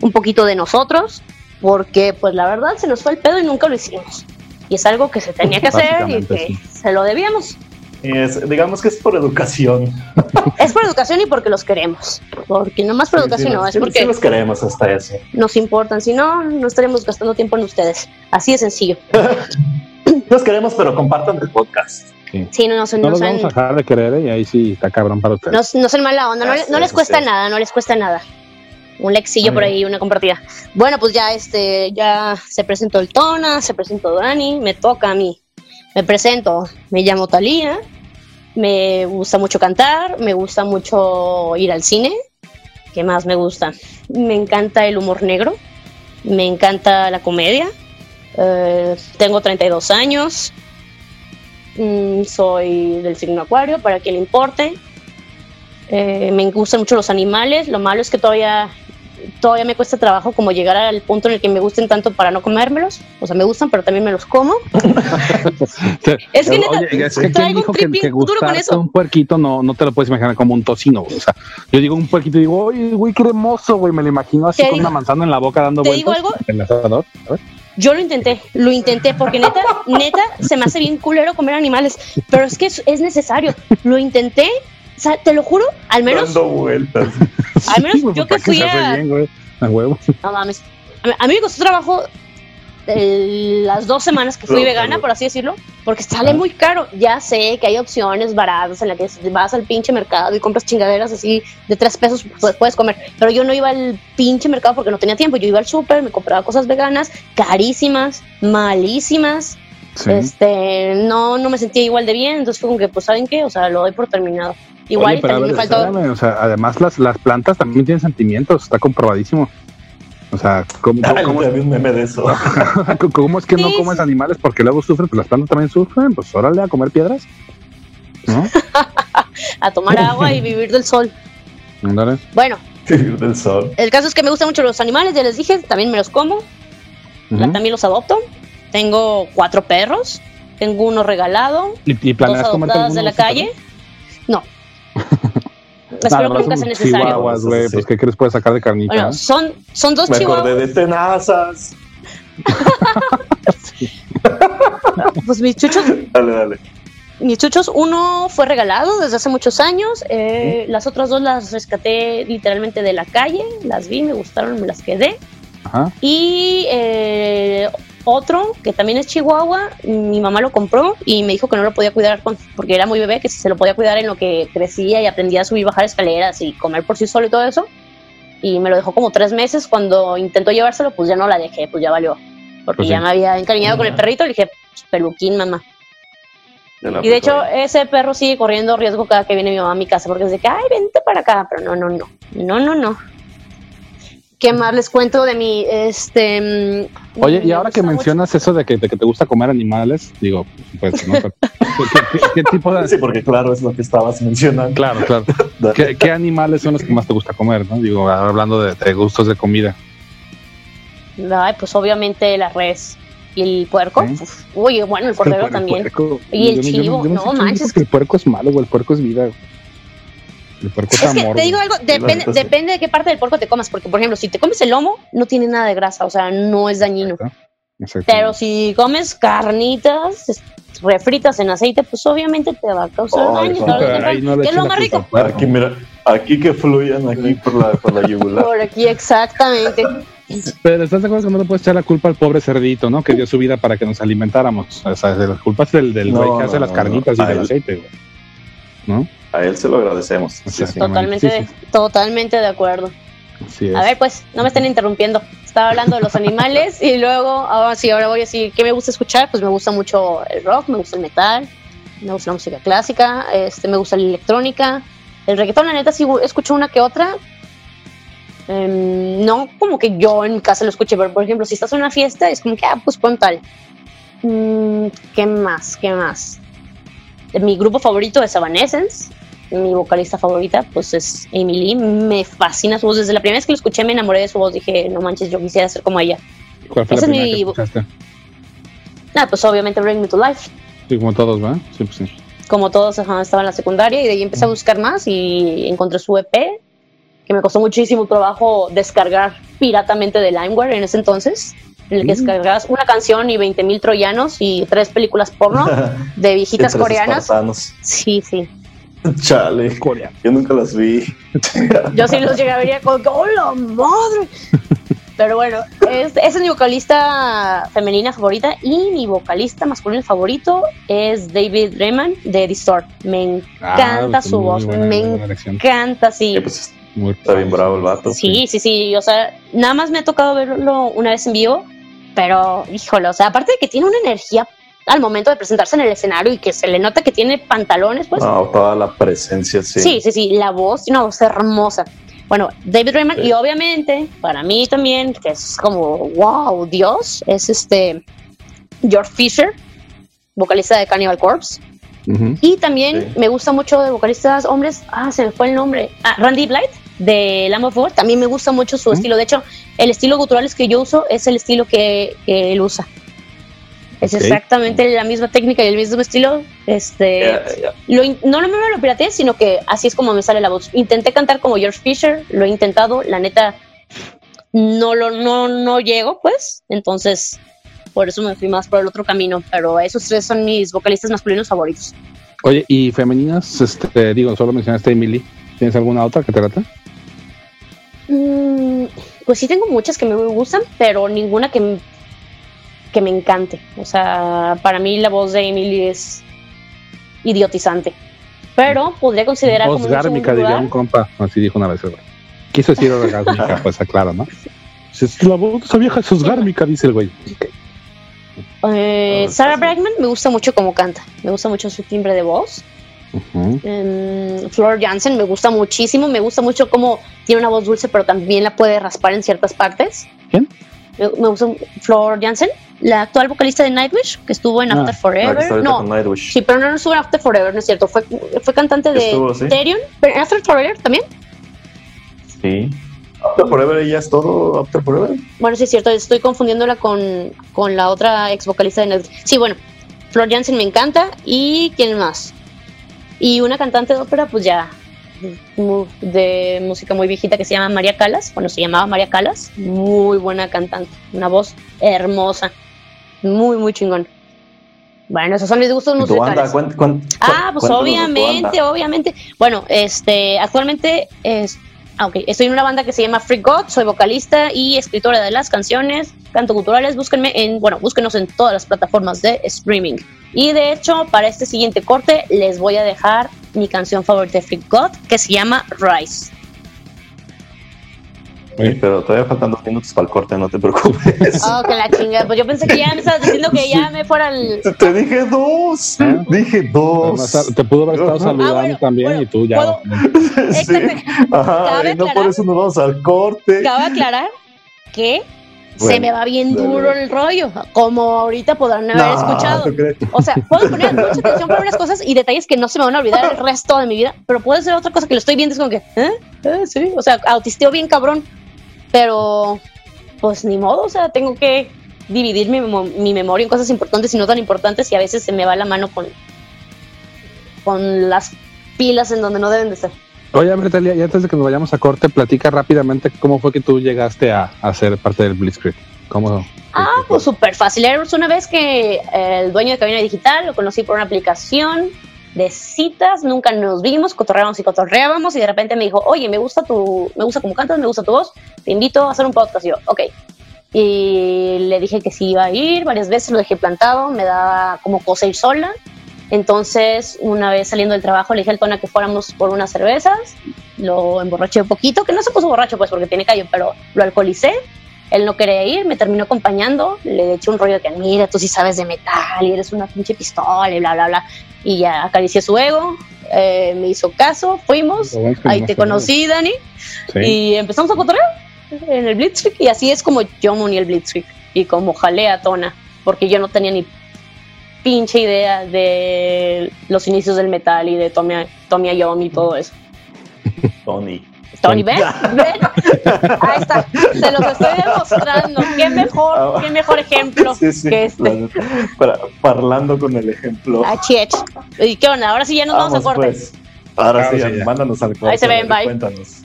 un poquito de nosotros, porque pues la verdad se nos fue el pedo y nunca lo hicimos. Y es algo que se tenía que hacer y que sí. se lo debíamos. Es- digamos que es por educación. Es por educación y porque los queremos. Porque no más por Sí, educación, sí, no, es porque los queremos hasta eso. nos importan. Si no, no estaríamos gastando tiempo en ustedes. Así de sencillo. Los queremos, pero compartan el podcast. Sí, no, no, se- No no, los sean- vamos a dejar de querer ¿eh? y ahí sí está cabrón para ustedes. no, no sean mala onda, no, Ah, le- sí, no les cuesta sí. nada, no les cuesta nada. Un lexillo por ahí, una compartida. Bueno, pues ya este, ya se presentó el Tona, se presentó Dani, me toca a mí. Me presento, me llamo Talía, me gusta mucho cantar, me gusta mucho ir al cine. ¿Qué más me gusta? Me encanta el humor negro, me encanta la comedia. Eh, tengo 32 años, mm, soy del signo Acuario, para que le importe. Eh, me gustan mucho los animales. Lo malo es que todavía, todavía me cuesta trabajo como llegar al punto en el que me gusten tanto para no comérmelos. O sea, me gustan, pero también me los como. Es que neta, Oye, es que traigo quien un dijo que, que duro con gustarte eso. un puerquito no, no te lo puedes imaginar como un tocino, güey. O sea, yo digo un puerquito y digo, oye, güey, qué hermoso, güey. Me lo imagino así con digo- una manzana en la boca dando te vueltas. digo algo. En el asador, ¿sabes? Yo lo intenté, lo intenté, porque neta, neta, se me hace bien culero comer animales. Pero es que es, es necesario. Lo intenté, o sea, te lo juro, al menos, Dando vueltas. al menos Sí, yo que ¿para qué fui a, bien, güey? A huevo. No mames. A mí me costó trabajo las dos semanas que fui No, vegana, no. por así decirlo, porque sale muy caro. Ya sé que hay opciones baratas en las que vas al pinche mercado y compras chingaderas así de tres pesos, pues, puedes comer. Pero yo no iba al pinche mercado porque no tenía tiempo. Yo iba al súper, me compraba cosas veganas, carísimas, malísimas. Sí. Este, no, no me sentía igual de bien. Entonces fue como que, pues, ¿saben qué? O sea, lo doy por terminado. Igual Oye, pero a también ver, me faltó. o sea, además las, las plantas también tienen sentimientos, está comprobadísimo. O sea, ¿cómo, Ay, cómo- vi un meme de eso. cómo es que no comes sí. animales porque luego sufren? Pues las plantas también sufren, pues órale a comer piedras. ¿No? A tomar agua y vivir del sol. Bueno, Vivir del sol. El caso es que me gustan mucho los animales, ya les dije, también me los como, Ujú. también los adopto. Tengo cuatro perros, tengo uno regalado, ¿Y, y dos planeas adoptadas de la calle. Ah, Espero que nunca sea un necesario. Chihuahuas, güey, Sí. pues ¿qué crees puedes sacar de carnita? Bueno, son, son dos Me acordé chihuahuas. de tenazas. Pues mis chuchos, Dale, dale. mis chuchos, uno fue regalado desde hace muchos años. eh, las otras dos las rescaté literalmente de la calle. Las vi, me gustaron, me las quedé. Ajá. Y eh, otro, que también es Chihuahua, mi mamá lo compró y me dijo que no lo podía cuidar con- porque era muy bebé, que si se lo podía cuidar en lo que crecía y aprendía a subir y bajar escaleras y comer por sí solo y todo eso. Y me lo dejó como tres meses. Cuando intentó llevárselo, pues ya no la dejé, pues ya valió. Porque Pues sí. ya me había encariñado con el perrito. Le dije, pues, peluquín, mamá. Y de hecho, ese perro sigue corriendo riesgo cada que viene mi mamá a mi casa, porque es de que, ay, vente para acá. Pero no, no, no. No, no, no. ¿Qué más les cuento de mi, este... mm, Oye, y me ahora que mucho- mencionas eso de que, de que te gusta comer animales, digo, pues, ¿no? ¿qué, qué- qué tipo de...? Sí, porque claro, es lo que estabas mencionando. Claro, claro. ¿Qué, qué animales son los que más te gusta comer, no? Digo, hablando de, de gustos de comida. Ay, pues obviamente la res y el puerco. Uf, Uy, bueno, el cordero El también. puerco. Y el Yo yo chivo, yo no manches. que el puerco es malo, güey. El puerco es vida. El puerco es, Es que te digo algo, depende, depende de qué parte del puerco te comas, porque por ejemplo, si te comes el lomo, no tiene nada de grasa, o sea, no es dañino. Pero si comes carnitas refritas en aceite, pues obviamente te va a causar Ay, daño. no, que es lo más rico. Aquí, mira, aquí que fluyan aquí por la, por la yugular. Por aquí, exactamente. Pero estás de acuerdo que no le puedes echar la culpa al pobre cerdito, ¿no? Que dio su vida para que nos alimentáramos. O sea, la culpa es del, del No, güey que hace no, las carnitas no. y del aceite, güey. ¿No? A él se lo agradecemos. Sí. Totalmente, Sí, de- totalmente de acuerdo. Así es. A ver, pues, no me estén interrumpiendo. Estaba hablando de los animales y luego, ahora sí, ahora voy a decir qué me gusta escuchar. Pues me gusta mucho el rock, me gusta el metal, me gusta la música clásica, este, me gusta la electrónica. El reggaetón, la neta, sí escucho una que otra. Em, no como que yo en mi casa lo escuche, pero por ejemplo, si estás en una fiesta, es como que, ah, pues pon tal. Mm, ¿Qué más? ¿Qué más? Mi grupo favorito es Evanescence. Mi vocalista favorita, pues es Amy Lee. Me fascina su voz. Desde la primera vez que lo escuché, me enamoré de su voz. Dije, no manches, yo quisiera ser como ella. ¿Cuál fue la ese es primera mi- que escuchaste? Ah, pues obviamente Bring Me to Life. Sí, como todos, ¿verdad? Sí, pues sí. como todos ajá, estaba en la secundaria y de ahí empecé a buscar más y encontré su EP que me costó muchísimo trabajo descargar piratamente de LimeWare en ese entonces en el que descargabas una canción y 20 mil troyanos y tres películas porno de viejitas coreanas espartanos. sí, sí Chale. Yo nunca las vi. yo sí los llegué a ver que ¡oh la madre! pero bueno es, esa es mi vocalista femenina favorita y mi vocalista masculino favorito es David Rayman de Distort me encanta pues, su voz buena, me buena encanta sí Sí, pues, Muy está bien bravo el vato. Sí, sí, sí, o sea, nada más me ha tocado verlo una vez en vivo, pero híjole, o sea, aparte de que tiene una energía al momento de presentarse en el escenario y que se le nota que tiene pantalones, pues No, toda la presencia, sí. sí, sí, sí, la voz, una voz hermosa. Bueno, David Raymond Sí. y obviamente para mí también, que es como, wow, Dios, es este George Fisher, vocalista de Cannibal Corpse. Y también Sí. me gusta mucho de vocalistas hombres. Ah, se me fue el nombre. Ah, Randy Blythe de Lamb of God. También me gusta mucho su estilo. De hecho, el estilo gutural que yo uso es el estilo que, que él usa. Es exactamente la misma técnica y el mismo estilo. Este, ya. lo no, no me lo pirateé, sino que así es como me sale la voz. Intenté cantar como George Fisher, lo he intentado, la neta no lo no, no llego, pues. Entonces, por eso me fui más por el otro camino. Pero esos tres son mis vocalistas masculinos favoritos. Oye, y femeninas, este, digo, solo mencionaste a Emily. ¿Tienes alguna otra que te lata? Mm, pues sí tengo muchas que me gustan, pero ninguna que, que me encante. O sea, para mí la voz de Emily es idiotizante. Pero podría considerar como un Osgármica, segundo diría un compa. Así dijo una vez, güey. Quiso decir orgásmica, pues aclaro, ¿no? La voz de esa vieja es osgármica, dice el güey. Eh, Ah, Sarah. Brightman me gusta mucho cómo canta. Me gusta mucho su timbre de voz. Ujú. Em, Flor Jansen me gusta muchísimo. Me gusta mucho cómo tiene una voz dulce, pero también la puede raspar en ciertas partes. ¿Quién? Me, me gusta Flor Jansen, la actual vocalista de Nightwish, que estuvo en Ah, After Forever. no, Nightwish. sí, pero no estuvo en After Forever, no es cierto. Fue, fue cantante de Estuvo, sí. Therion, pero en After Forever también. Sí. After Forever ya es todo After Forever. Bueno, sí es cierto, estoy confundiéndola con, con la otra ex vocalista de Nightwish. Sí, bueno, Flor Jansen me encanta. ¿Y quién más? Y una cantante de ópera, pues ya, de música muy viejita que se llama María Calas. Bueno, se llamaba María Calas. Muy buena cantante. Una voz hermosa. Muy, muy chingón. Bueno, esos son mis gustos ¿Y tu musicales. banda? Ah, pues obviamente, obviamente. Bueno, este, actualmente es, ah, ok, estoy en una banda que se llama Freak God, soy vocalista y escritora de las canciones, canto culturales, búsquenme en, bueno, búsquenos en todas las plataformas de streaming. Y de hecho, para este siguiente corte les voy a dejar mi canción favorita de Freak God, que se llama Rise. Sí, pero todavía faltan dos minutos para el corte, no te preocupes. Oh, que la chingada, pues yo pensé que ya me estabas diciendo que ya me fuera el... Te dije dos. ¿Eh? Dije dos. Te pudo haber estado Ajá. saludando Ah, bueno, también bueno, y tú ya. puedo- Sí. Ajá, Cabe y no por eso nos vamos al corte. Cabe aclarar que se me va bien duro el rollo, como ahorita podrán haber No, escuchado. O sea, puedo poner mucha atención por unas cosas y detalles que no se me van a olvidar el resto de mi vida, pero puede ser otra cosa que lo estoy viendo es como que, ¿eh? ¿Eh? Sí, o sea, autisteo bien cabrón, pero pues ni modo, o sea, tengo que dividir mi, mi memoria en cosas importantes y no tan importantes y a veces se me va la mano con, con las pilas en donde no deben de ser. Oye, Bretalia, y antes de que nos vayamos a corte, platica rápidamente cómo fue que tú llegaste a, a ser parte del Blitzkrieg. ¿Cómo? Ah, pues súper fácil. Era una vez que eh, el dueño de Cabina Digital lo conocí por una aplicación de citas, nunca nos vimos, cotorreábamos y cotorreábamos y de repente me dijo, oye, me gusta tu, me gusta cómo cantas, me gusta tu voz, te invito a hacer un podcast. Y yo, ok. Y le dije que sí iba a ir, varias veces lo dejé plantado, me daba como cosa ir sola. Entonces, una vez saliendo del trabajo, le dije al Tona que fuéramos por unas cervezas, lo emborraché un poquito, que no se puso borracho pues porque tiene callo, pero lo alcoholicé él no quería ir, me terminó acompañando, le eché un rollo de que, mira, tú sí sabes de metal y eres una pinche pistola y bla, bla, bla. Y ya acaricié su ego, eh, me hizo caso, fuimos, ahí te conocí, Dani, Sí. y empezamos a cotorrear en el Blitzkrieg y así es como yo me uní al Blitzkrieg y como jalé a Tona, porque yo no tenía ni pinche idea de los inicios del metal y de Tommy, Tommy Iommi y todo eso. Tony. Tony, ¿ven? ¿Ven? Ahí está. Se los estoy demostrando. Qué mejor, qué mejor ejemplo Ah. Sí, sí, que este. Para- parlando con el ejemplo. Ah, chiech. ¿Y qué onda? Ahora sí ya nos vamos, a corte. pues. Ahora sí, Ahora sí, ya. mándanos al corte. Ahí se ven, bye. Cuéntanos.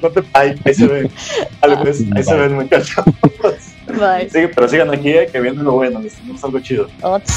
Corte. Ahí, se ven. Dale, pues, ahí se ven, muchachos. Bye. Sí, pero sigan aquí, eh, que viene lo bueno. Les tenemos algo chido. Ots.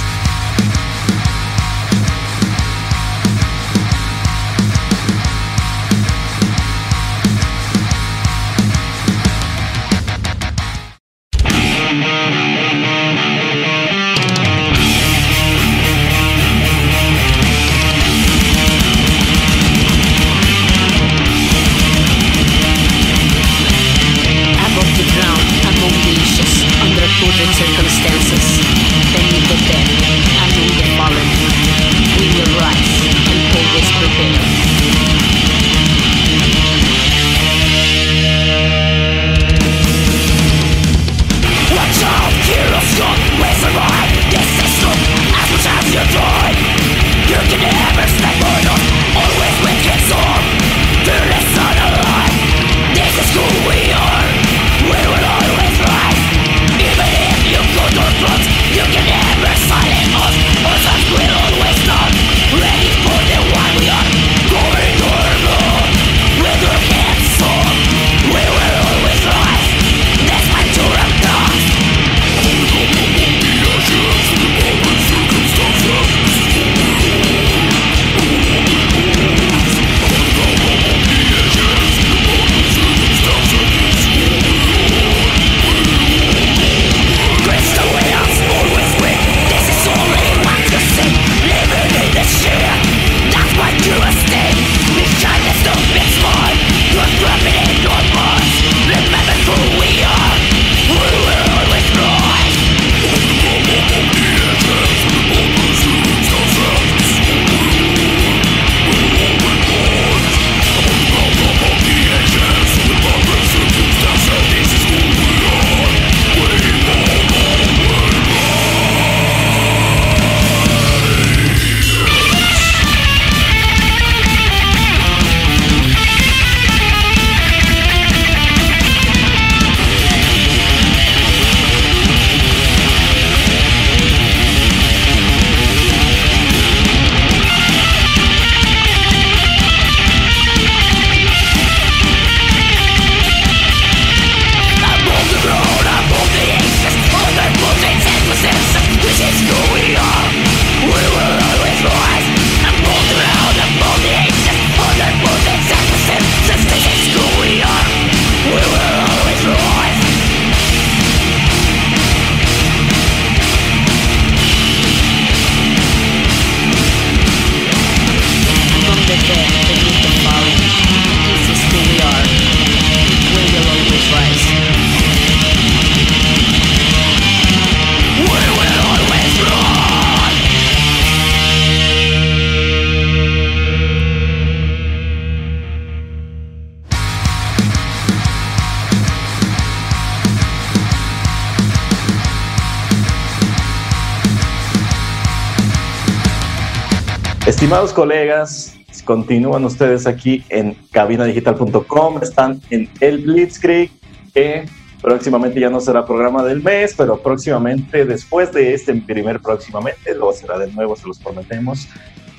Estimados colegas, continúan ustedes aquí en cabinadigital.com, están en el Blitzkrieg, que próximamente ya no será programa del mes, pero próximamente, después de este primer próximamente, luego será de nuevo, se los prometemos.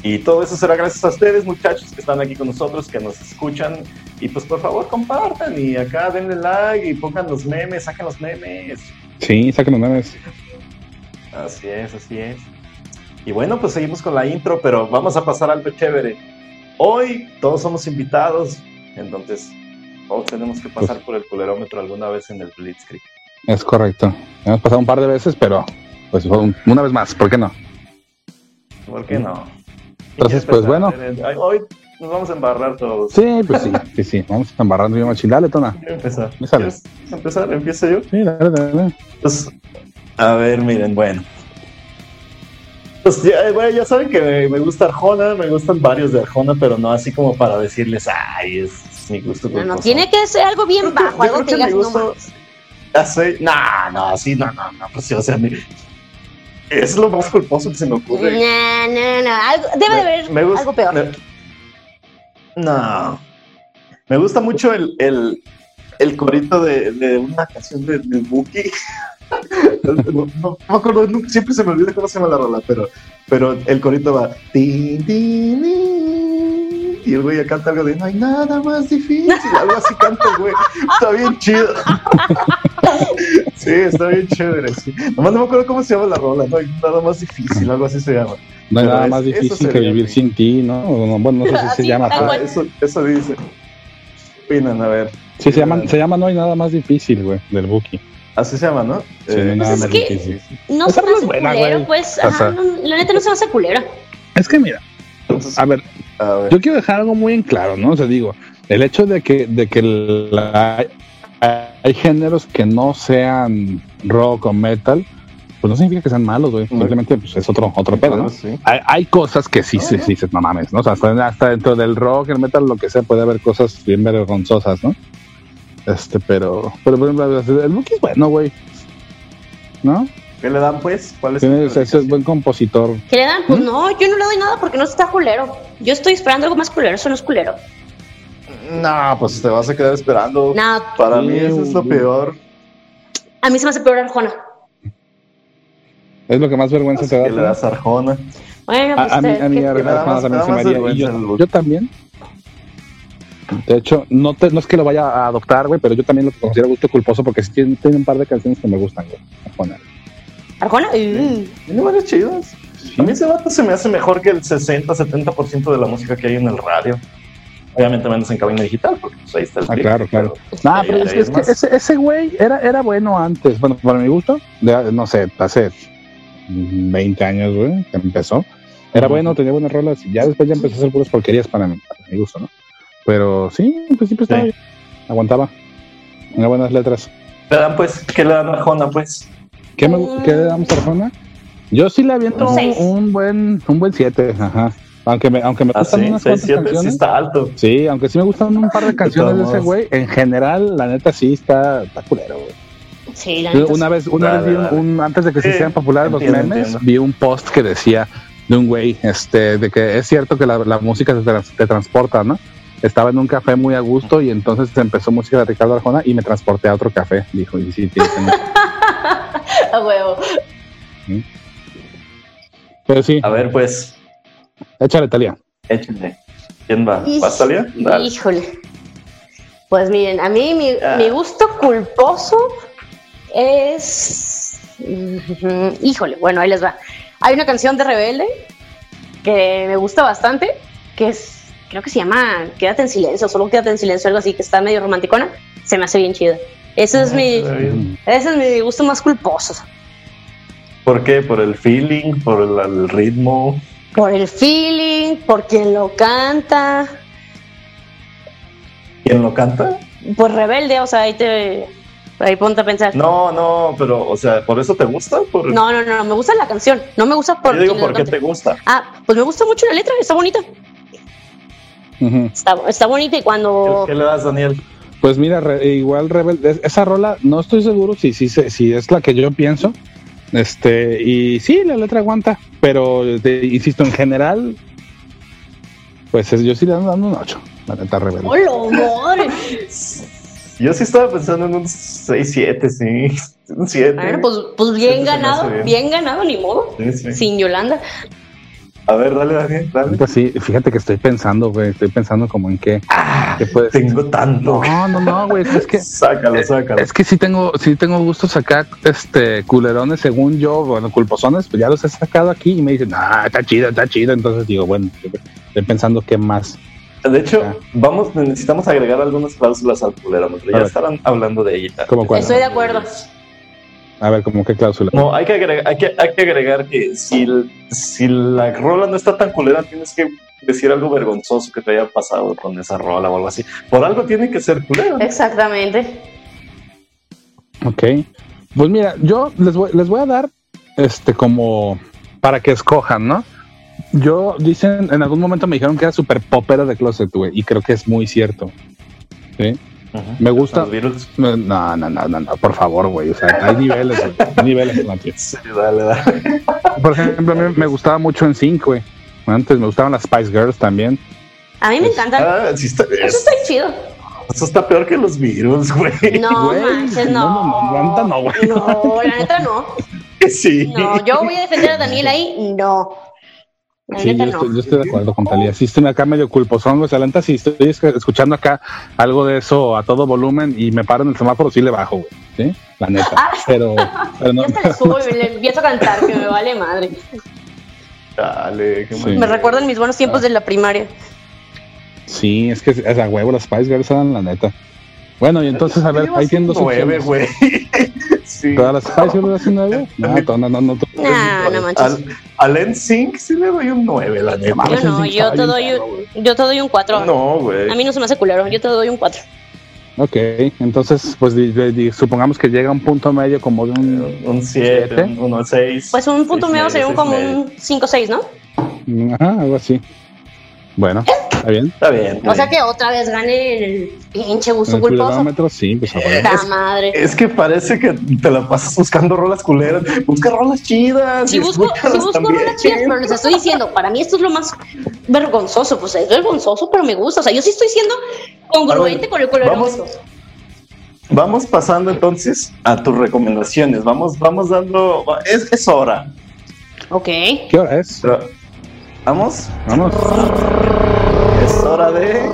Y todo eso será gracias a ustedes, muchachos, que están aquí con nosotros, que nos escuchan. Y pues por favor compartan y acá denle like y pongan los memes, saquen los memes. Sí, saquen los memes. Así es, así es. Y bueno, pues seguimos con la intro, pero vamos a pasar algo chévere. Hoy todos somos invitados, entonces todos tenemos que pasar por el culerómetro alguna vez en el Blitzkrieg. Es correcto. Hemos pasado un par de veces, pero pues una vez más, ¿por qué no? ¿Por qué no? Entonces, ¿Quién pues, bueno. Ay, Hoy nos vamos a embarrar todos. Sí, pues sí, sí, sí. Vamos embarrando bien machín. Dale, Tona. Quiero empezar. Me sale. ¿Quieres empezar? ¿Empiezo yo? Sí, dale, dale. Pues, a ver, miren, bueno. Pues ya, eh, bueno, ya saben que me, me gusta Arjona, me gustan varios de Arjona, pero no así como para decirles, ay, es, es mi gusto. No, no, culposo". tiene que ser algo bien Creo bajo, algo que que digas, no gusto- sé, no, no, sí, no, no, no, pues sí, o sea, mi- es lo más culposo que se me ocurre. No, no, no, algo, debe de haber algo peor. me- No. Me gusta mucho el, el, el corito de, de una canción de, del Buki. No, no- no me acuerdo, nunca- siempre se me olvida cómo se llama la rola, pero, pero el corito va. tin, tin, tin, y el güey ya canta algo de no hay nada más difícil. Algo así canta el güey. Está bien chido. sí, está bien chévere. Sí. Nomás no me acuerdo cómo se llama la rola. No hay nada más difícil, algo así se llama. No hay Pero nada es- más difícil que vivir sin ti, ¿no? Bueno, no sé si se llama. pero-. Ah, eso, eso dice. ¿Qué opinan? A ver. Sí, se llama, se llama No hay nada más difícil, güey, del Buki. Así se llama, ¿no? Sí, nada Pues es que-. No se me hace buena, culero, güey. pues. O Ajá, sea- no, la neta no se me hace culera. Es que mira, Entonces, a ver, a ver. yo quiero dejar algo muy en claro, ¿no? O sea, digo, el hecho de que, de que la- hay, hay géneros que no sean rock o metal, pues no significa que sean malos, güey. Simplemente pues, es otro, otro pedo, ¿no? Sí. Hay, hay cosas que sí, sí, sí, sí, no mames, ¿no? O sea, hasta, hasta dentro del rock, el metal, lo que sea, puede haber cosas bien vergonzosas, ¿no? Este, pero, pero por ejemplo, el Buki es bueno, güey. ¿No? ¿Qué le dan, pues? ¿Cuál es Tiene, ese es buen compositor. ¿Qué le dan? Pues ¿Mm? no, yo no le doy nada porque no está culero. Yo estoy esperando algo más culero, eso no es culero. No, pues te vas a quedar esperando. Para mí eso es lo güey. peor. a mí se me hace peor Arjona. Es lo que más vergüenza Así te da. que le das a Arjona. Bueno, pues A, a mí, a mí ¿qué- a- me da Arjona también se me haría. Yo, yo también. De hecho, no, te- no es que lo vaya a adoptar, güey, pero yo también lo considero gusto culposo porque sí tiene, tiene un par de canciones que me gustan, güey. Arjona. Arjona, uh, Tiene varias chidas. Sí. A mí ese vato se me hace mejor que el 60-70% de la música que hay en el radio. Obviamente menos en cabina digital, porque pues, ahí está el Ah, clip, claro, claro. pero- No, Ahí pero es, que- es que más. ese, ese güey era, era bueno antes. Bueno, para mi gusto, de- no sé, hace 20 años, güey, que empezó. Era bueno, tenía buenas rolas y ya después ya empezó a hacer puras porquerías para mi, para mi gusto, ¿no? Pero sí, en principio estaba Sí. bien. Aguantaba. Tenía buenas letras. Le dan, pues, ¿qué le dan a Arjona, pues? ¿Qué, me, qué le damos a Arjona? Yo sí le aviento Un un, seis. buen un buen 7, ajá. Aunque me, aunque me Ah, gustan sí, unas 6, cuantas 7, sí canciones. está alto. Sí, aunque sí me gustan un par de canciones de ese güey, en general, la neta sí está, está culero, güey. sí, la neta. Una vez, una Dale, vez vi un, un- antes de que se Sí, hicieran populares los memes, entiendo. vi un post que decía de un güey, este, de que es cierto que la, la música te, trans- te transporta, ¿no? Estaba en un café muy a gusto y entonces empezó música de Ricardo Arjona y me transporté a otro café, dijo, y sí, tiene sentido. A huevo. Pero sí, A ver, pues, échale Talía. échale. ¿Quién va? ¿Vas, Talia? Dale. Híjole. Pues miren, a mí mi, Ah. mi gusto culposo es. Híjole, bueno, ahí les va. Hay una canción de Rebelde que me gusta bastante, que es, creo que se llama Quédate en silencio, solo quédate en silencio, algo así, que está medio romanticona. Se me hace bien chida. Ese es mi, Está bien. ese es mi gusto más culposo. ¿Por qué? ¿Por el feeling? ¿Por el, el ritmo? Por el feeling, por quien lo canta, ¿Quién lo canta? por rebelde, o sea, ahí te. Ahí ponte a pensar. No, no, pero, o sea, ¿por eso te gusta? Por... No, no, no, me gusta la canción. No me gusta por. Yo digo, ¿por qué cante. te gusta? Ah, pues me gusta mucho la letra, está bonita. Está, está bonita y ¿Qué, cuando. qué le das, Daniel? Pues mira, re- igual Rebelde, esa rola, no estoy seguro si, si, si es la que yo pienso. Este, y sí, la letra aguanta, pero te- insisto, en general, pues es- yo sí le ando dando un 8, la neta Rebelde. Yo sí estaba pensando en un 6-7, sí. Un 7. Bueno, pues, pues bien ganado, bien. bien ganado, ni modo. Sí, sí. Sin Yolanda. A ver, dale, Daniel, dale. Pues sí, fíjate que estoy pensando, güey, estoy pensando como en qué, ser. Tengo tanto. No, no, no, güey, es que Sácalo, sácalo. es que sí tengo, sí tengo gustos acá, este, culerones, según yo, bueno, culposones, pues ya los he sacado aquí y me dicen, ah, está chido, está chido, entonces digo, bueno, estoy pensando qué más. De hecho, Ah. vamos, necesitamos agregar algunas cláusulas al culero, pero A ya estarán hablando de ella. ¿Cómo cuál? Estoy de acuerdo. A ver, como qué cláusula. No, hay que agregar, hay que, hay que agregar que si, el- si la rola no está tan culera, tienes que decir algo vergonzoso que te haya pasado con esa rola o algo así. Por algo tiene que ser culera. Exactamente. Ok. Pues mira, yo les voy, les voy a dar este como para que escojan, ¿no? Yo dicen, en algún momento me dijeron que era super popera de closet, güey, y creo que es muy cierto. ¿Sí? Me gusta. No, no, no, no, no, por favor, güey. O sea, hay niveles, güey. Hay niveles, Mati. Sí, dale, dale. Por ejemplo, a mí me gustaba mucho en Sync, güey. Antes me gustaban las Spice Girls también. A mí me encantan. Ah, sí está, Eso es- está chido. eso está peor que los virus, güey. No, Güey, manches, no, no. no, no, la neta no, güey. No, la neta no. Sí. No, yo voy a defender a Daniel ahí, no. La Sí, yo no. estoy, yo estoy de acuerdo con Talía. Sí, estoy acá medio culposón, güey. Salenta, sí, estoy es- escuchando acá algo de eso a todo volumen y me paro en el semáforo, sí le bajo, güey. ¿Sí? La neta. Ah. Pero, pero no. Ya se le subo y le empiezo a cantar, que me vale madre. Dale, qué Sí. Me recuerdan mis buenos tiempos de la primaria. Sí, es que es a huevo las Spice Girls eran la neta. Bueno, y entonces, a ver, ahí tienen dos nueve, güey. Sí. ¿Todas las Spice Girls hacen nueve? No, to- no, no, no. manches. Al, al NSYNC sí le doy un 9, la neta. Yo no, yo te doy un, yo te doy un 4. No, güey. A mí no se me hace culero, yo te doy un 4. Ok, entonces, pues di- di- di- supongamos que llega a un punto medio como de un. Un 7, ¿Siete? un 1, 6. Pues un punto medio sería un, como un 5-6, ¿no? Ajá, algo así. Bueno, está bien. Está bien. O sea que otra vez gane el pinche gusto el culposo. sí, pues madre. Es que parece que te la pasas buscando rolas culeras. Busca rolas chidas. Si y busco, si escúchalas busco también. rolas chidas, pero les estoy diciendo, para mí esto es lo más vergonzoso, pues es vergonzoso, pero me gusta. O sea, yo sí estoy siendo congruente con el color vamos. Vamos pasando entonces a tus recomendaciones. Vamos, vamos dando. Es, es hora. Ok. ¿Qué hora es? Pero- Vamos. Vamos. Es hora de.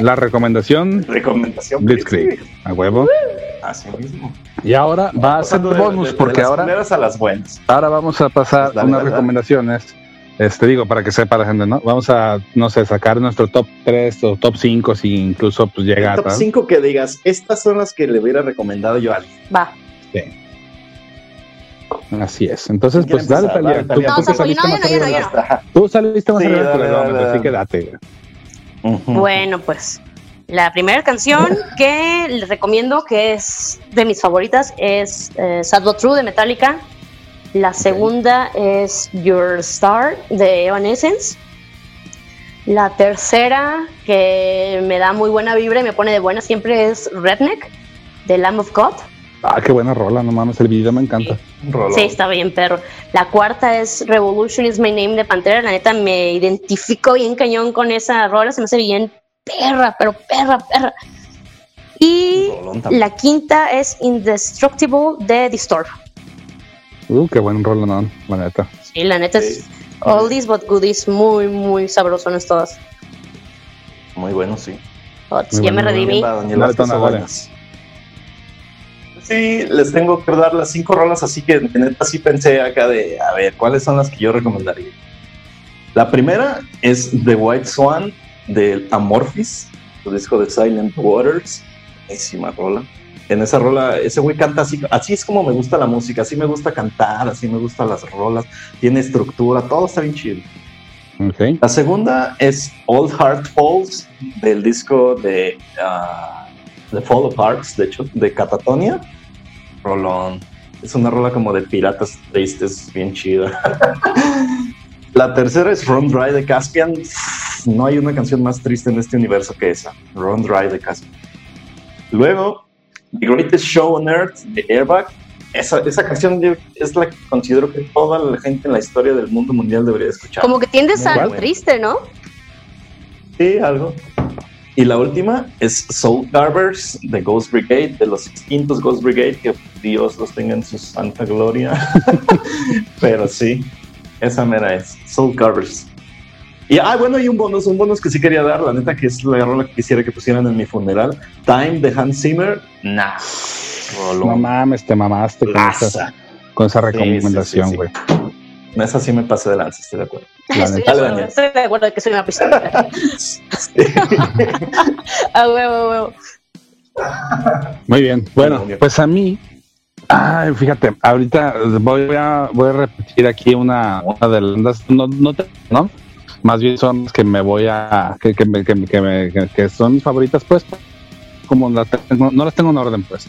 La recomendación Recomendación. Blitzkrieg. A huevo. Así mismo. Y ahora va a ser de- bonus, de- de porque las ahora, a las buenas. ahora vamos a pasar Pues dale, unas dale, dale. recomendaciones. Este digo, para que sepa la gente, ¿no? Vamos a, no sé, sacar nuestro top 3 o top 5 si incluso pues llega a top tal. 5 que digas, estas son las que le hubiera recomendado yo a alguien. Va. Así es. Entonces, pues ¿Quién dale. Dale, Tú. No, saliste no, más arriba. no, yo no. Tú saliste más arriba del así que date. Bueno, pues la primera canción que les recomiendo, que es de mis favoritas, es eh, Sad But True de Metallica. La segunda es Your Star de Evanescence. La tercera, que me da muy buena vibra y me pone de buena siempre, es Redneck de Lamb of God. Ah, qué buena rola, no mames, el video me encanta. Rolón. Sí, está bien, perro. La cuarta es Revolution is My Name de Pantera. La neta me identifico bien cañón con esa rola. Se me hace bien perra, pero perra, perra. Y la quinta es Indestructible de Distorb. Uh, qué buen rola, no, la neta. Sí, la neta es oldies but goodies. Muy, muy sabrosones todas. Muy bueno, sí. Ots, Muy ya me bueno, redimí. Daniel. Sí, les tengo que dar las cinco rolas, así que neta sí pensé acá de, a ver, ¿cuáles son las que yo recomendaría? La primera es The White Swan del Amorphis, su disco de Silent Waters. Buenísima rola. En esa rola, ese güey canta así, así es como me gusta la música, así me gusta cantar, así me gustan las rolas, tiene estructura, todo está bien chido. Ok. La segunda es All Heart Falls del disco de ah, The Fall of Hearts, de hecho, de Catatonia. Rolón. Es una rola como de piratas tristes, bien chida. La tercera es Run Dry de Caspian. No hay una canción más triste en este universo que esa. Run Dry de Caspian. Luego, The Greatest Show on Earth de Airbag. Esa, esa canción es la que considero que toda la gente en la historia del mundo mundial debería escuchar. Como que tiendes a triste, ¿no? Sí, algo. Y la última es Soul Carvers de Ghost Brigade, de los extintos Ghost Brigade, que Dios los tenga en su santa gloria. Pero sí, esa mera es Soul Carvers. Y ah, bueno, y un bonus, un bonus que sí quería dar, la neta que es la rola que quisiera que pusieran en mi funeral. Time de Hans Zimmer. Nah. No Rolón. mames, te mamaste con esa, con esa Sí, sí, recomendación, sí. Esa sí me pasé de lanza, estoy de acuerdo. Estoy, de acuerdo de que soy una pistola. A huevo, a huevo. Muy bien. Bueno, pues a mí, ay, fíjate, ahorita voy a, voy a repetir aquí una, una de las, no, no, te- ¿no? Más bien son las que me voy a, que, que, que, que, me- que- que son mis favoritas, pues, como las tengo- no las tengo en orden, pues.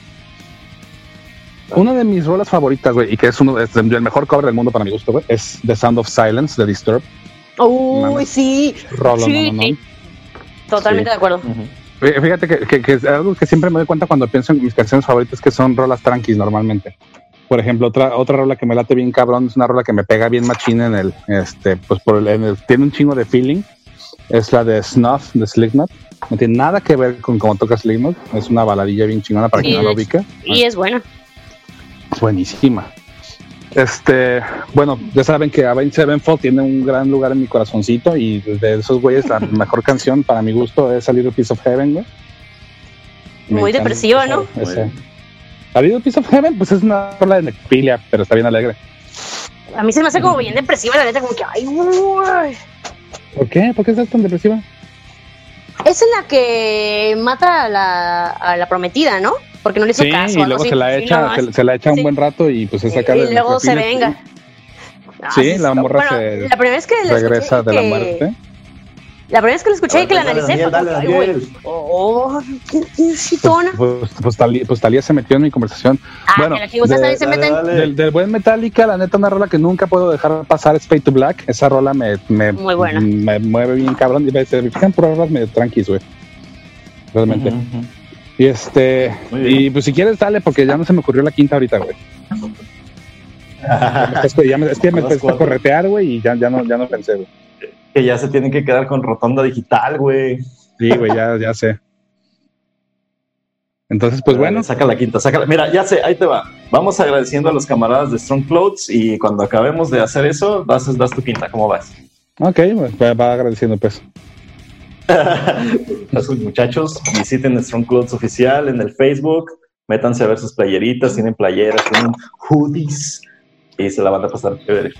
Una de mis rolas favoritas, güey, y que es uno es el mejor cover del mundo para mi gusto, güey, es The Sound of Silence de Disturbed. Uy, sí. Rolo, Sí, no, no, no. sí. Totalmente Sí. de acuerdo. Fíjate que, que, que es algo que siempre me doy cuenta cuando pienso en mis canciones favoritas que son rolas tranquis normalmente. Por ejemplo, otra, otra rola que me late bien cabrón, es una rola que me pega bien machina en el, este, pues por el, en el- tiene un chingo de feeling. Es la de Snuff de Slipknot. No tiene nada que ver con cómo toca Slipknot. Es una baladilla bien chingona para Sí, quien no lo ubica. Y es buena. Buenísima. Este, bueno, ya saben que Avenged Sevenfold tiene un gran lugar en mi corazoncito y de esos güeyes la mejor canción para mi gusto es A Little Piece of Heaven, güey. Me Muy depresiva, ¿no? esa. A Little Piece of Heaven, pues es una rola de necrofilia, pero está bien alegre. A mí se me hace como bien depresiva, la neta, como que, ay, güey. ¿Por qué? ¿Por qué estás tan depresiva? Es en la que mata a la, a la prometida, ¿no? Porque no le hizo Sí, caso. y luego se la echa, se, se la echa Sí. un buen rato y pues es acá y luego se venga. Sí, Ah, la morra bueno, se la primera vez que la regresa escuché de la que- muerte. La primera vez que la escuché y que la analicé fue Daniel. oh, qué, qué chitona. Pues, pues, Talía, pues Talía se metió en mi conversación. Ah, bueno, que la de- se meten. dale. Del, del buen Metallica, la neta, una rola que nunca puedo dejar pasar es Fade to Black. Esa rola me, me, Muy buena. me mueve bien cabrón. Y se fijan por rolas medio tranquis, güey. Realmente. Ujú, ujú. Y este, y pues si quieres, dale, porque ya no se me ocurrió la quinta ahorita, güey. Me estás- ya me- es que me Las empecé a corretear, güey, y ya, ya, no, ya no pensé, güey. Que ya se tienen que quedar con rotonda digital, güey. Sí, güey, ya, ya sé. Entonces, pues bueno, Saca la quinta, saca la- Mira, ya sé, ahí te va. Vamos agradeciendo a los camaradas de Strong Clothes y cuando acabemos de hacer eso, das, das tu quinta. ¿Cómo vas? ok, pues, va agradeciendo, pues. muchachos, visiten Strong Clothes oficial en el Facebook, métanse a ver sus playeritas, tienen playeras, tienen hoodies y se la van a pasar chévere.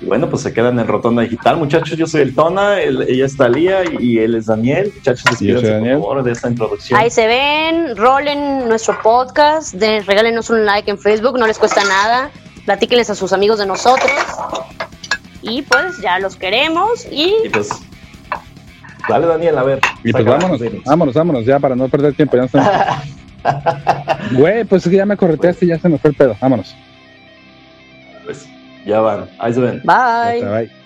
Y bueno, pues se quedan en Rotonda Digital, muchachos. Yo soy el Tona, él- ella es Talía y él es Daniel. Muchachos, Daniel. por favor de esta introducción. Ahí se ven, rolen nuestro podcast, de, regálenos un like en Facebook, no les cuesta nada, platíquenles a sus amigos de nosotros. Y pues ya los queremos y Y pues, dale Daniel, a ver. Y pues vámonos, vámonos, vámonos, ya para no perder tiempo. Ya no estamos- Güey, pues es que ya me correteaste y ya se me fue el pedo. Vámonos. Pues, ya van, ahí se ven. bye. Bye. bye.